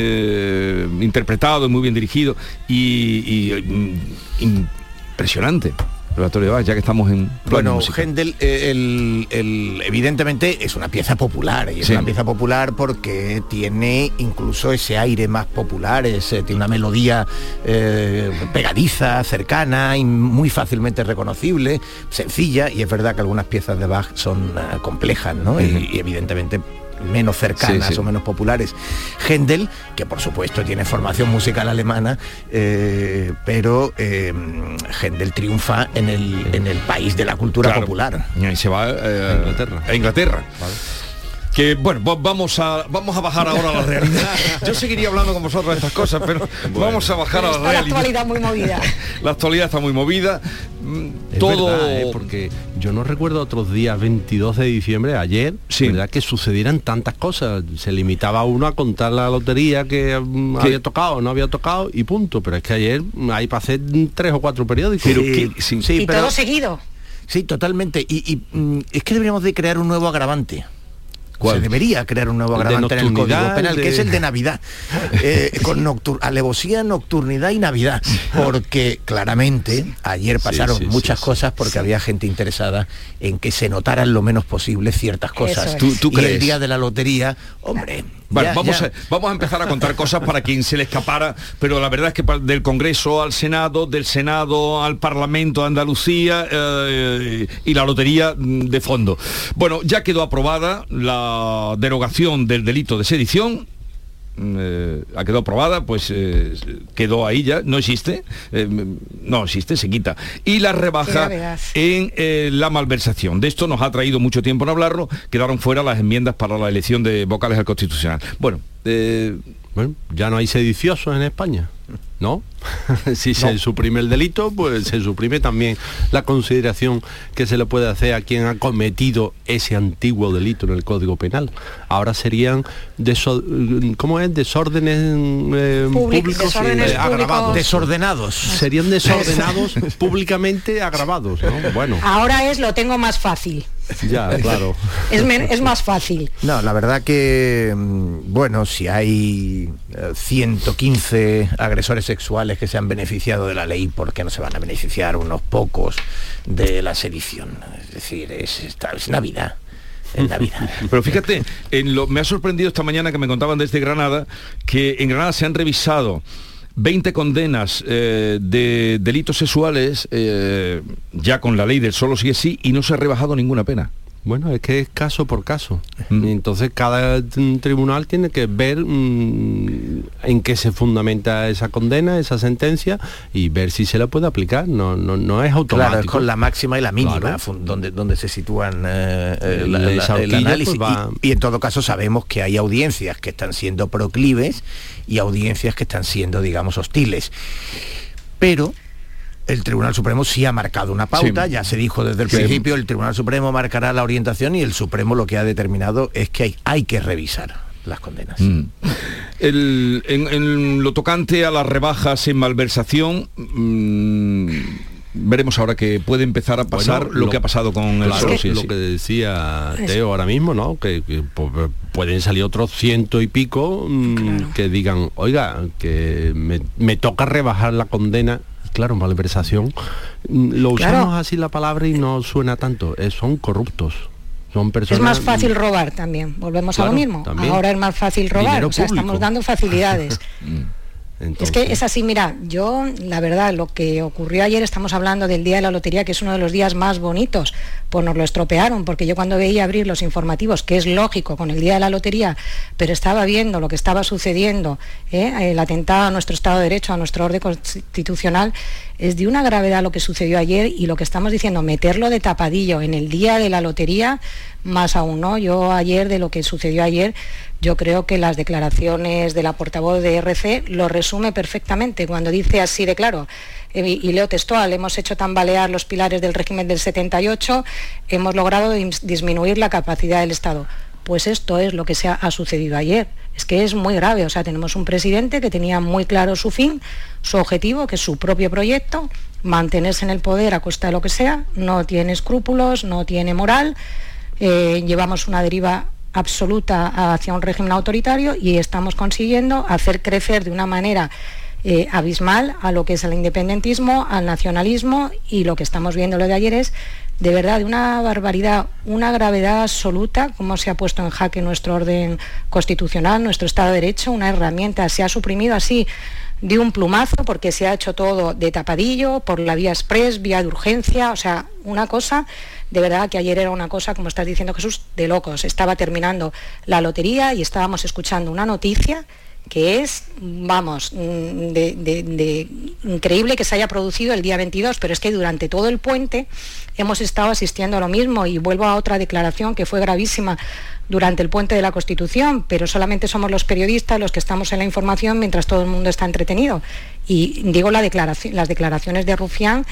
interpretado, muy bien dirigido y, y, mm, impresionante. De Bach, ya que estamos en... Bueno. Händel, eh, el- el- evidentemente es una pieza popular y es Sí. una pieza popular porque tiene incluso ese aire más popular, es, eh, tiene una melodía eh, pegadiza, cercana y muy fácilmente reconocible, sencilla y es verdad que algunas piezas de Bach son eh, complejas, ¿no? Y- y, evidentemente menos cercanas Sí, sí. o menos populares. Händel, que por supuesto tiene formación musical alemana, eh, pero eh, Händel triunfa en el, en el país de la cultura Claro. popular. Y se va eh, a Inglaterra. A Inglaterra. Que bueno, va- vamos a vamos a bajar ahora a la realidad. <laughs> Yo seguiría hablando con vosotros de estas cosas, pero vamos a bajar a la Está la realidad. actualidad muy movida. <laughs> La actualidad está muy movida. Mm, Es Todo verdad, ¿eh? porque yo no recuerdo otros días 22 de diciembre ayer verdad que sucedieran tantas cosas se limitaba uno a contar la lotería que mm, ¿Qué? había tocado no había tocado y punto pero es que ayer mm, hay para hacer tres o cuatro periódicos Sí, sí, sí, y pero- todo seguido. Sí, totalmente. Y, y, es que deberíamos de crear un nuevo agravante. ¿Cuál? Se debería crear un nuevo agravante en el Código Penal, que es el de Navidad. <laughs> Eh, con noctur alevosía, nocturnidad y Navidad. Porque claramente ayer pasaron sí, muchas sí, cosas porque había gente interesada en que se notaran lo menos posible ciertas cosas. es. ¿Tú- tú y el día de la lotería, hombre. Bueno, ya- vamos, ya- A, vamos a empezar a contar cosas para quien se le escapara, pero la verdad es que del Congreso al Senado, del Senado al Parlamento de Andalucía eh, y la lotería de fondo. Bueno, ya quedó aprobada la derogación del delito de sedición. Eh, ha quedado aprobada, pues eh, quedó ahí ya, no existe, eh, no existe, se quita. Y la rebaja en eh, la malversación. De esto nos ha traído mucho tiempo en hablarlo, quedaron fuera las enmiendas para la elección de vocales al Constitucional. Bueno, eh, bueno ya no hay sediciosos en España no <laughs> si se suprime el delito pues se suprime también la consideración que se le puede hacer a quien ha cometido ese antiguo delito en el Código Penal ahora serían ¿cómo es? desórdenes eh, Public- públicos desórdenes eh, agravados públicos. Desordenados. serían <laughs> desordenados públicamente agravados ¿no? bueno Ahora es lo tengo más fácil. Ya <laughs> claro Es, es más fácil. No, la verdad que, mm, bueno, si hay eh, 115 agresores sexuales que se han beneficiado de la ley, ¿por qué no se van a beneficiar unos pocos de la sedición? Es decir, es, esta- es Navidad. Es Navidad. <laughs> Pero fíjate, en lo, me ha sorprendido esta mañana que me contaban desde Granada que en Granada se han revisado 20 condenas eh, de delitos sexuales eh, ya con la ley del solo sí es sí y no se ha rebajado ninguna pena. Bueno, es que es caso por caso. Y Entonces cada mm, tribunal tiene que ver mm, en qué se fundamenta esa condena, esa sentencia y ver si se la puede aplicar. No, no, no es automático. Claro, es con la máxima y la mínima, Claro. donde, donde se sitúan eh, eh, El- la- la- esa el horquilla, análisis. pues, va- y, y en todo caso sabemos que hay audiencias que están siendo proclives y audiencias que están siendo, digamos, hostiles. Pero el Tribunal Supremo sí ha marcado una pauta, Sí. ya se dijo desde el Sí. principio, el Tribunal Supremo marcará la orientación y el Supremo lo que ha determinado es que hay, hay que revisar las condenas. Mm. El- en, en lo tocante a las rebajas en malversación, mm, veremos ahora que puede empezar a pasar Bueno, lo, que ha pasado con el claro, sí, lo sí. que decía. Teo ahora mismo, ¿no? Que, que, pueden salir otros ciento y pico mm, que digan, oiga, que me, me toca rebajar la condena. Claro, malversación. mm, Lo Claro. usamos así la palabra y no suena tanto. eh, son corruptos. Son personas. Es más fácil robar también, volvemos a lo mismo. también. Ahora es más fácil robar, o sea, estamos dando facilidades. <laughs> Es que es así, mira, yo la verdad, lo que ocurrió ayer, estamos hablando del Día de la Lotería, que es uno de los días más bonitos, pues nos lo estropearon, porque yo cuando veía abrir los informativos, que es lógico con el Día de la Lotería, pero estaba viendo lo que estaba sucediendo, ¿eh? el atentado a nuestro Estado de Derecho, a nuestro orden constitucional, es de una gravedad lo que sucedió ayer y lo que estamos diciendo, meterlo de tapadillo en el Día de la Lotería, más aún, ¿no? Yo ayer, de lo que sucedió ayer, yo creo que las declaraciones de la portavoz de RC lo resume perfectamente cuando dice así de claro, eh, y leo textual, hemos hecho tambalear los pilares del régimen del 78, hemos logrado dis- disminuir la capacidad del Estado. Pues esto es lo que se ha, sucedido ayer. Es que es muy grave, o sea, tenemos un presidente que tenía muy claro su fin, su objetivo, que es su propio proyecto, mantenerse en el poder a costa de lo que sea, no tiene escrúpulos, no tiene moral, eh, llevamos una deriva absoluta hacia un régimen autoritario y estamos consiguiendo hacer crecer de una manera eh, abismal a lo que es el independentismo, al nacionalismo y lo que estamos viendo lo de ayer es de verdad de una barbaridad, una gravedad absoluta, como se ha puesto en jaque nuestro orden constitucional, nuestro Estado de Derecho, una herramienta, se ha suprimido así de un plumazo porque se ha hecho todo de tapadillo, por la vía express, vía de urgencia, o sea, una cosa, de verdad que ayer era una cosa, como estás diciendo Jesús, de locos. Estaba terminando la lotería y estábamos escuchando una noticia que es, vamos, mm, de, increíble que se haya producido el día 22, pero es que durante todo el puente hemos estado asistiendo a lo mismo y vuelvo a otra declaración que fue gravísima durante el puente de la Constitución, pero solamente somos los periodistas los que estamos en la información mientras todo el mundo está entretenido. Y digo la declaración, las declaraciones de Rufián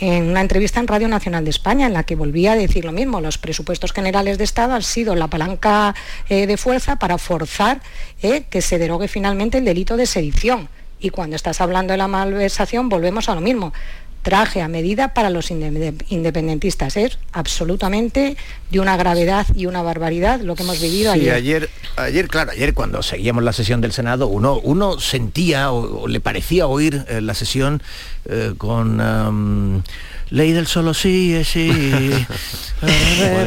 en una entrevista en Radio Nacional de España, en la que volvía a decir lo mismo. Los presupuestos generales de Estado han sido la palanca eh, de fuerza para forzar eh, que se derogue finalmente el delito de sedición. Y cuando estás hablando de la malversación, volvemos a lo mismo. Traje a medida para los inde- independentistas. Es absolutamente de una gravedad y una barbaridad lo que hemos vivido Sí, ayer. ayer, ayer, claro, ayer cuando seguíamos la sesión del Senado, uno, uno sentía o, o le parecía oír eh, la sesión eh, con am, ley del solo sí es sí, <laughs> eh, de-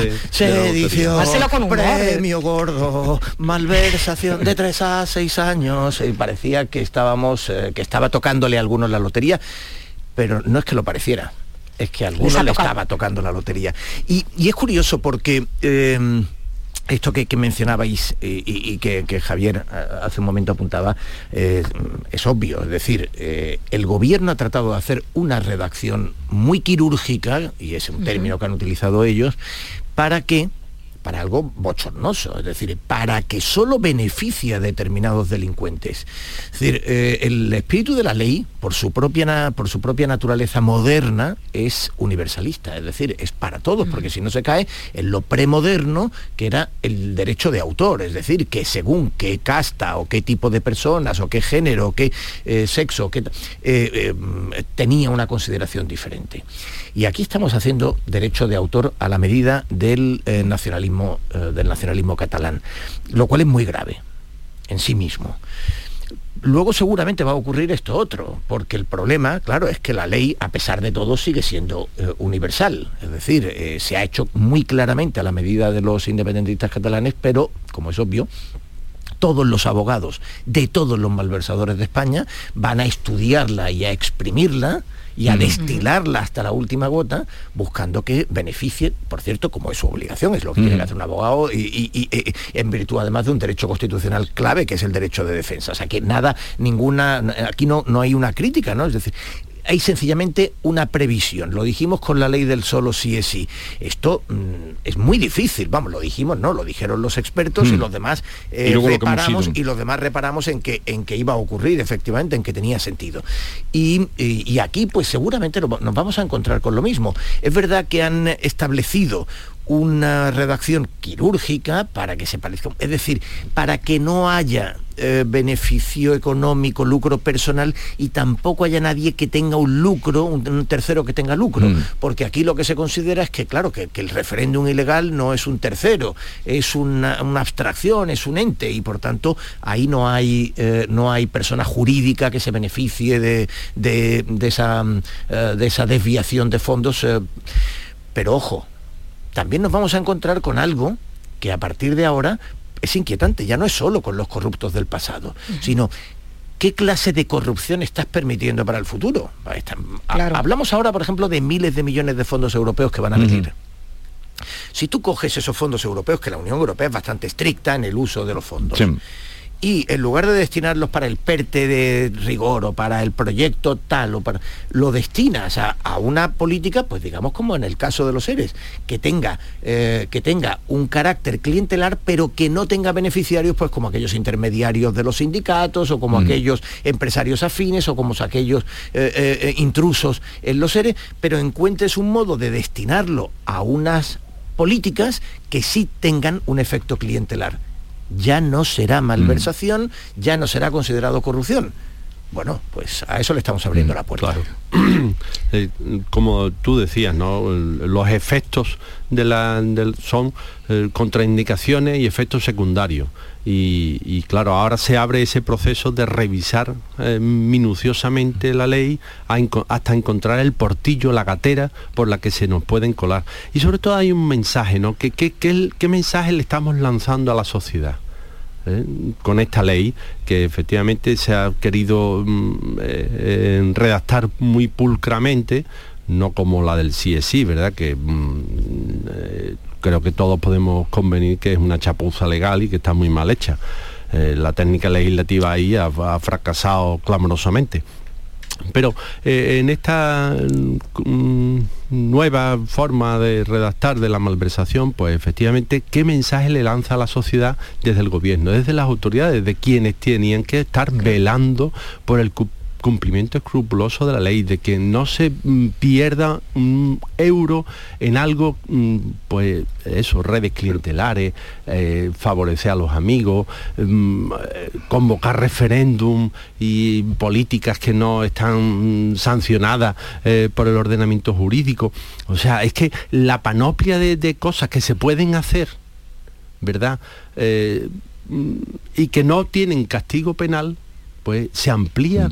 de sedición, con humor. premio gordo, malversación de tres a seis años. Y parecía que estábamos, eh, que estaba tocándole a algunos la lotería, pero no es que lo pareciera. Es que a algunos le estaba tocando la lotería. Y, y es curioso porque eh, esto que, que mencionabais eh, y, y que, que Javier eh, hace un momento apuntaba, eh, es obvio. Es decir, eh, el gobierno ha tratado de hacer una redacción muy quirúrgica, y es un término que han utilizado ellos, para que para algo bochornoso, es decir, para que solo beneficie a determinados delincuentes. Es decir, eh, el espíritu de la ley, por su, propia, por su propia naturaleza moderna, es universalista, es decir, es para todos, porque si no se cae en lo premoderno, que era el derecho de autor, es decir, que según qué casta o qué tipo de personas o qué género o qué eh, sexo qué eh, mm, tenía una consideración diferente. Y aquí estamos haciendo derecho de autor a la medida del eh, nacionalismo, eh, del nacionalismo catalán, lo cual es muy grave en sí mismo. Luego seguramente va a ocurrir esto otro, porque el problema, claro, es que la ley, a pesar de todo, sigue siendo eh, universal. Es decir, se ha hecho muy claramente a la medida de los independentistas catalanes, pero, como es obvio, todos los abogados de todos los malversadores de España van a estudiarla y a exprimirla y a destilarla hasta la última gota, buscando que beneficie, por cierto, como es su obligación, es lo que tiene que hacer un abogado, y, y- y- y en virtud además de un derecho constitucional clave, que es el derecho de defensa. O sea que nada, ninguna, aquí no, no hay una crítica, ¿no? Es decir, hay sencillamente una previsión. Lo dijimos con la ley del solo sí es sí. Esto mm, es muy difícil, vamos, lo dijimos, no, lo dijeron los expertos y Mm. los demás eh, Y lo hemos reparamos sido. y los demás reparamos en que, en que iba a ocurrir, efectivamente, en que tenía sentido. Y, y- y aquí, pues seguramente lo- nos vamos a encontrar con lo mismo. Es verdad que han establecido una redacción quirúrgica para que se parezca, es decir, para que no haya eh, beneficio económico, lucro personal y tampoco haya nadie que tenga un lucro, un, un tercero que tenga lucro. Mm. Porque aquí lo que se considera es que, claro, que, que el referéndum ilegal no es un tercero, es una, una abstracción, es un ente y por tanto ahí no hay, eh, no hay persona jurídica que se beneficie de, de- de esa, eh, de esa desviación de fondos. pero ojo, también nos vamos a encontrar con algo que a partir de ahora es inquietante, ya no es solo con los corruptos del pasado, sino qué clase de corrupción estás permitiendo para el futuro. Ha- Hablamos ahora, por ejemplo, de miles de millones de fondos europeos que van a venir. Si tú coges esos fondos europeos, que la Unión Europea es bastante estricta en el uso de los fondos, Sí. Y en lugar de destinarlos para el PERTE de rigor o para el proyecto tal, o para, lo destinas a, a una política, pues digamos como en el caso de los seres, que tenga, eh, que tenga un carácter clientelar, pero que no tenga beneficiarios, pues como aquellos intermediarios de los sindicatos, o como Mm. aquellos empresarios afines, o como aquellos eh, eh, eh, intrusos en los seres, pero encuentres un modo de destinarlo a unas políticas que sí tengan un efecto clientelar ya no será malversación, ya no será considerado corrupción. Bueno, pues a eso le estamos abriendo la puerta. <clears throat> Eh, como tú decías, ¿no? Los efectos de la, son eh, contraindicaciones y efectos secundarios. Y, y, claro, ahora se abre ese proceso de revisar eh, minuciosamente la ley enco- hasta encontrar el portillo, la gatera por la que se nos pueden colar. Y sobre todo hay un mensaje, ¿no? ¿Qué, qué- qué- qué mensaje le estamos lanzando a la sociedad? ¿Eh? con esta ley que efectivamente se ha querido mm, eh, redactar muy pulcramente, no como la del CSI, ¿verdad? Que mm, eh, creo que todos podemos convenir que es una chapuza legal y que está muy mal hecha. La técnica legislativa ahí ha fracasado clamorosamente. Pero eh, en esta mm, nueva forma de redactar de la malversación, pues efectivamente, ¿qué mensaje le lanza a la sociedad desde el gobierno, desde las autoridades, de quienes tenían que estar velando por el cumplimiento escrupuloso de la ley, de que no se mm, pierda un euro en algo, mm, pues eso, redes clientelares, eh, favorecer a los amigos, mm, convocar referéndum y políticas que no están sancionadas eh, por el ordenamiento jurídico. O sea, es que la panoplia de, de cosas que se pueden hacer, ¿verdad? Eh, y que no tienen castigo penal, pues se amplía.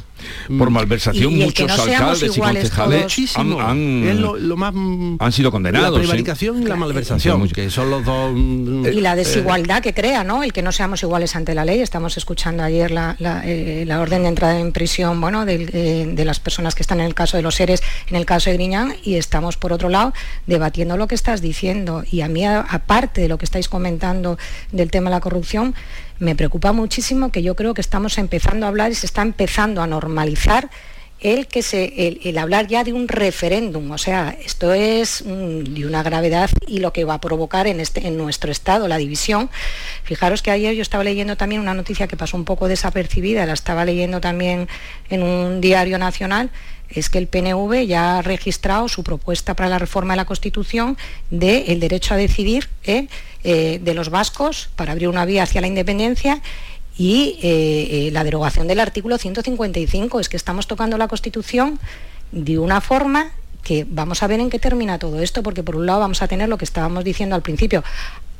Por malversación, muchos no alcaldes y concejales han, Muchísimo. han- Es lo- lo más, mm, han sido condenados. La sí. prevaricación y la malversación, que son los dos... mm, y la eh, desigualdad que crea, ¿no? El que no seamos iguales ante la ley. Estamos escuchando ayer la, la, eh, la orden de entrada en prisión, bueno, del, eh, de las personas que están en el caso de los seres, en el caso de Griñán, y estamos por otro lado debatiendo lo que estás diciendo. Y a mí, aparte de lo que estáis comentando del tema de la corrupción, me preocupa muchísimo que yo creo que estamos empezando a hablar y se está empezando a normalizar el que se el, hablar ya de un referéndum. O sea esto es mm, de una gravedad y lo que va a provocar en este en nuestro estado la división. Fijaros que ayer yo estaba leyendo también una noticia que pasó un poco desapercibida la estaba leyendo también en un diario nacional es que el PNV ya ha registrado su propuesta para la reforma de la Constitución del derecho a decidir ¿eh? Eh, de los vascos para abrir una vía hacia la independencia y eh, la derogación del artículo 155. Es que estamos tocando la Constitución de una forma que vamos a ver en qué termina todo esto, porque por un lado vamos a tener lo que estábamos diciendo al principio,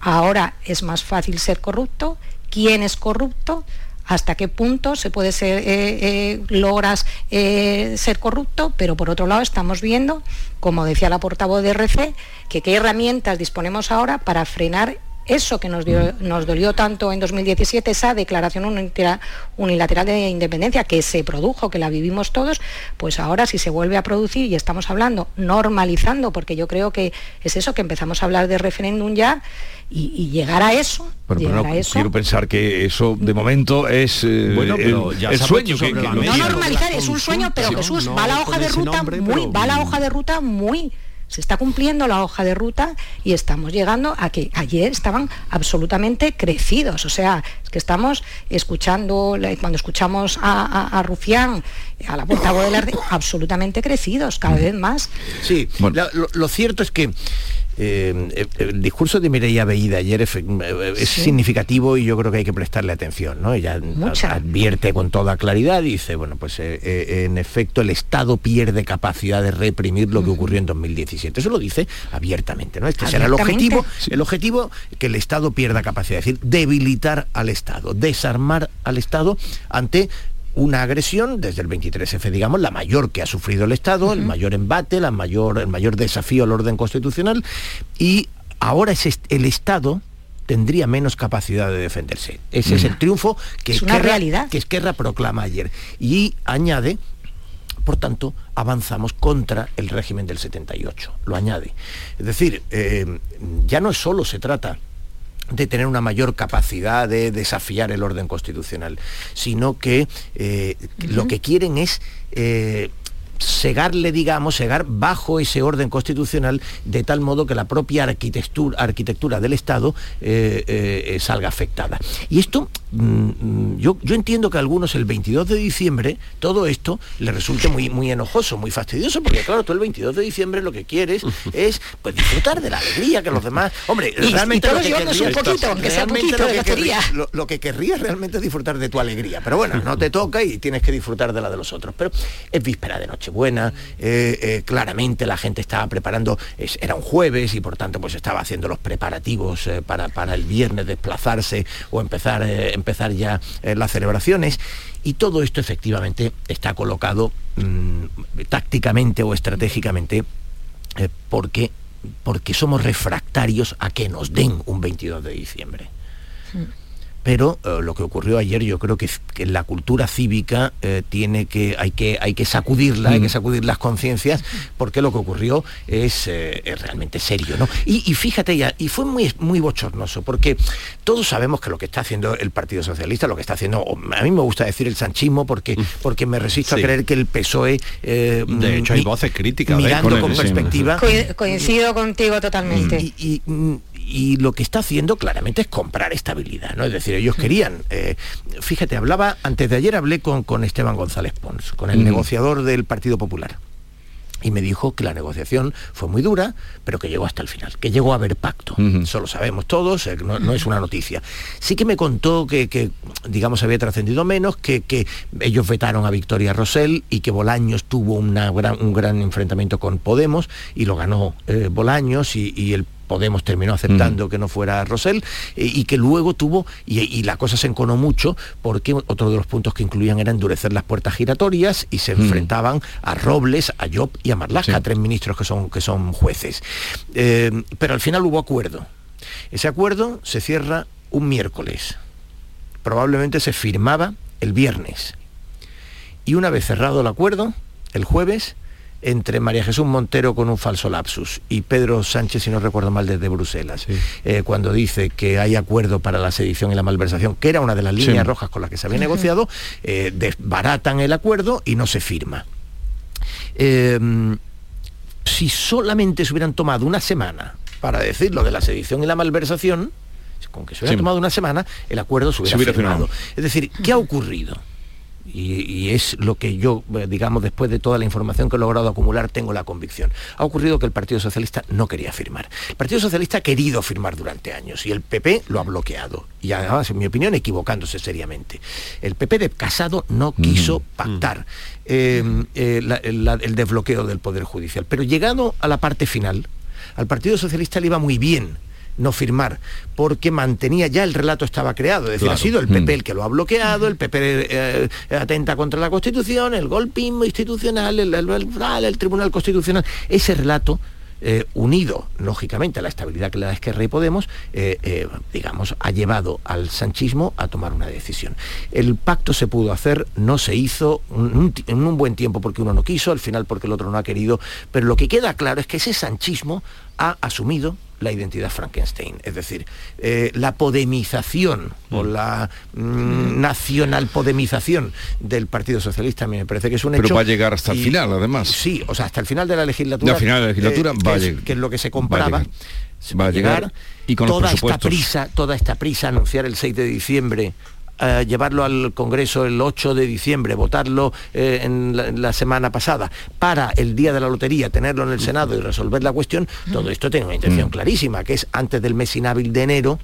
ahora es más fácil ser corrupto, quién es corrupto, hasta qué punto se puede ser, eh, eh, logras eh, ser corrupto, pero por otro lado estamos viendo, como decía la portavoz de RC, que qué herramientas disponemos ahora para frenar eso que nos, dio- nos dolió tanto en 2017, esa declaración unilateral de independencia que se produjo, que la vivimos todos, pues ahora si se vuelve a producir y estamos hablando, normalizando, porque yo creo que es eso, que empezamos a hablar de referéndum ya y, y llegar a eso, Bueno, pero no a eso. quiero pensar que eso de momento es eh, Bueno, pero el, ya sueño que, que no normalizar es un sueño pero Sí, Jesús no va la hoja de ruta nombre, muy pero- va la hoja de ruta muy se está cumpliendo la hoja de ruta y estamos llegando a que ayer estaban absolutamente crecidos. O sea es que estamos escuchando cuando escuchamos a, a- a Rufián a la portavoz del arte <laughs> absolutamente crecidos cada vez más. Sí, la- lo, lo cierto es que eh, el discurso de Mireia Veída ayer es, es Sí. significativo y yo creo que hay que prestarle atención, ¿no? Ella Mucha. advierte con toda claridad, dice, bueno, pues eh, eh, en efecto el Estado pierde capacidad de reprimir lo que ocurrió en 2017. Eso lo dice abiertamente, ¿no? Este será el Abiertamente. objetivo, el objetivo que el Estado pierda capacidad, es decir, debilitar al Estado, desarmar al Estado ante una agresión desde el 23F, digamos, la mayor que ha sufrido el Estado, el mayor embate, la mayor, el mayor desafío al orden constitucional, y ahora es el Estado tendría menos capacidad de defenderse. Ese es el triunfo que Es una Esquerra- realidad. que Esquerra proclama ayer. Y añade por tanto, avanzamos contra el régimen del 78, lo añade. Es decir, eh, ya no solo se trata de tener una mayor capacidad de desafiar el orden constitucional, sino que eh, lo que quieren es eh, segarle, digamos, segar bajo ese orden constitucional de tal modo que la propia arquitectura, arquitectura del Estado eh, eh, salga afectada. Y esto, mm, mm, yo, yo entiendo que a algunos el 22 de diciembre todo esto les resulte muy, muy enojoso, muy fastidioso, porque claro, tú el 22 de diciembre lo que quieres es pues, disfrutar de la alegría que los demás... Hombre, Y- realmente lo que un poquito, sea poquito lo que lotería. querrías- lo, lo que querrías realmente es disfrutar de tu alegría. Pero bueno, no te toca y tienes que disfrutar de la de los otros. Pero es víspera de Nochebuena, eh, eh, claramente la gente estaba preparando, era un jueves y por tanto pues estaba haciendo los preparativos eh, para, para el viernes desplazarse o empezar, eh, empezar ya eh, las celebraciones. Y todo esto efectivamente está colocado mm, tácticamente o estratégicamente porque, porque somos refractarios a que nos den un 22 de diciembre. Pero eh, lo que ocurrió ayer yo creo que, la cultura cívica eh, tiene que hay que hay que sacudirla, hay que sacudir las conciencias, porque lo que ocurrió es, eh, es realmente serio, ¿no? Y, y fíjate ya, y fue muy muy bochornoso, porque todos sabemos que lo que está haciendo el Partido Socialista, lo que está haciendo, a mí me gusta decir el sanchismo, porque porque me resisto Sí. a creer que el PSOE eh, De hecho, hay voces críticas. mirando con, perspectiva Co- coincido contigo totalmente. y, y- y- lo que está haciendo claramente es comprar estabilidad, ¿no? Es decir, ellos querían, eh, fíjate, hablaba, antes de ayer hablé con, con Esteban González Pons, con el negociador del Partido Popular. Y me dijo que la negociación fue muy dura, pero que llegó hasta el final, que llegó a haber pacto. Eso lo sabemos todos, eh, no, no es una noticia. Sí que me contó que, que, digamos, había trascendido menos, que, que ellos vetaron a Victoria Rosell y que Bolaños tuvo una gran- un gran enfrentamiento con Podemos y lo ganó eh, Bolaños y, y el Podemos terminó aceptando que no fuera Rosell eh, y que luego tuvo, y, y la cosa se enconó mucho porque otro de los puntos que incluían era endurecer las puertas giratorias y se enfrentaban a Robles, a Job y a Marlaska, tres ministros que son, que son jueces. Eh, pero al final hubo acuerdo. Ese acuerdo se cierra un miércoles. Probablemente se firmaba el viernes. Y una vez cerrado el acuerdo, el jueves, entre María Jesús Montero con un falso lapsus y Pedro Sánchez, si no recuerdo mal, desde Bruselas, eh, cuando dice que hay acuerdo para la sedición y la malversación, que era una de las Sí. líneas rojas con las que se había negociado, eh, desbaratan el acuerdo y no se firma. Eh, si solamente se hubieran tomado una semana para decir lo de la sedición y la malversación, con que se hubiera tomado una semana, el acuerdo se hubiera, Se hubiera firmado. firmado. Es decir, ¿qué ha ocurrido? Y, y es lo que yo, eh, digamos, después de toda la información que he logrado acumular, tengo la convicción. Ha ocurrido que el Partido Socialista no quería firmar. El Partido Socialista ha querido firmar durante años y el PP lo ha bloqueado. Y además, en mi opinión, equivocándose seriamente. El PP de Casado no quiso pactar eh, eh, la- la- el desbloqueo del Poder Judicial. Pero llegado a la parte final, al Partido Socialista le iba muy bien no firmar, porque mantenía ya el relato estaba creado, es decir, Claro. ha sido el PP Mm. el que lo ha bloqueado, el PP eh, atenta contra la Constitución, el golpismo institucional, el, el- el- el Tribunal Constitucional, ese relato eh, unido, lógicamente, a la estabilidad que le da Esquerra y Podemos, eh, eh, digamos, ha llevado al sanchismo a tomar una decisión. El pacto se pudo hacer, no se hizo un- en un buen tiempo porque uno no quiso, al final porque el otro no ha querido, pero lo que queda claro es que ese sanchismo ha asumido la identidad Frankenstein, es decir, eh, la podemización o la mm, nacional podemización del Partido Socialista a mí me parece que es un Pero hecho. va a llegar hasta el final, además. Sí, o sea, hasta el final de la legislatura. al final de la legislatura eh, que va a es- llegar. que es lo que se compraba. llegar. se Va a llegar y con toda esta prisa, toda esta prisa anunciar el 6 de diciembre eh, llevarlo al Congreso el 8 de diciembre, votarlo eh, en, la, en la semana pasada, para el día de la lotería tenerlo en el Senado y resolver la cuestión, todo esto tiene una intención clarísima, que es antes del mes inhábil de enero,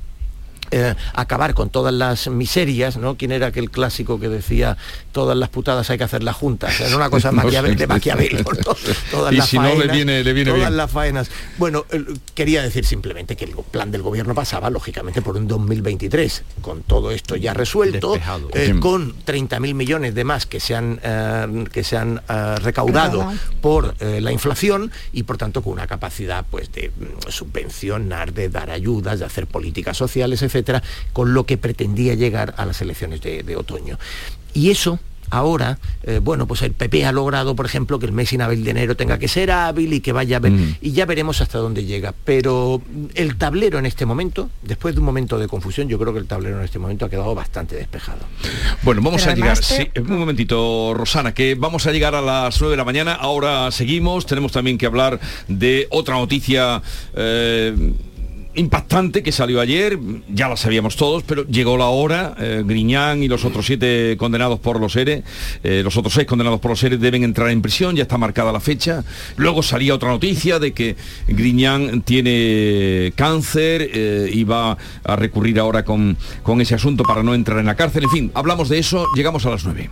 eh, acabar con todas las miserias, ¿no? ¿Quién era aquel clásico que decía todas las putadas hay que hacerlas juntas? Era una cosa <laughs> maquiavel- de Maquiavelo, ¿no? <laughs> Todas Y las si no, le faenas, viene- le viene todas bien. las faenas. Bueno, eh, quería decir simplemente que el plan del gobierno pasaba, lógicamente, por un 2023, con todo esto ya resuelto, eh, con 30.000 millones de más que se han, eh, que se han eh, recaudado por eh, la inflación y por tanto con una capacidad pues de mm, subvencionar, de dar ayudas, de hacer políticas sociales, etcétera, con lo que pretendía llegar a las elecciones de, de otoño. Y eso Ahora, eh, bueno, pues el PP ha logrado, por ejemplo, que el mes inhábil de enero tenga que ser hábil y que vaya a ver, y ya veremos hasta dónde llega. Pero mm, el tablero en este momento, después de un momento de confusión, yo creo que el tablero en este momento ha quedado bastante despejado. Bueno, vamos Pero a llegar, te- sí, un momentito, Rosana, que vamos a llegar a las 9 de la mañana, ahora seguimos, tenemos también que hablar de otra noticia eh, impactante que salió ayer, ya la sabíamos todos, pero llegó la hora, eh, Griñán y los otros siete condenados por los ERE, eh, los otros seis condenados por los ERE deben entrar en prisión, ya está marcada la fecha, luego salía otra noticia de que Griñán tiene cáncer eh, y va a recurrir ahora con, con ese asunto para no entrar en la cárcel, en fin, hablamos de eso, llegamos a las 9.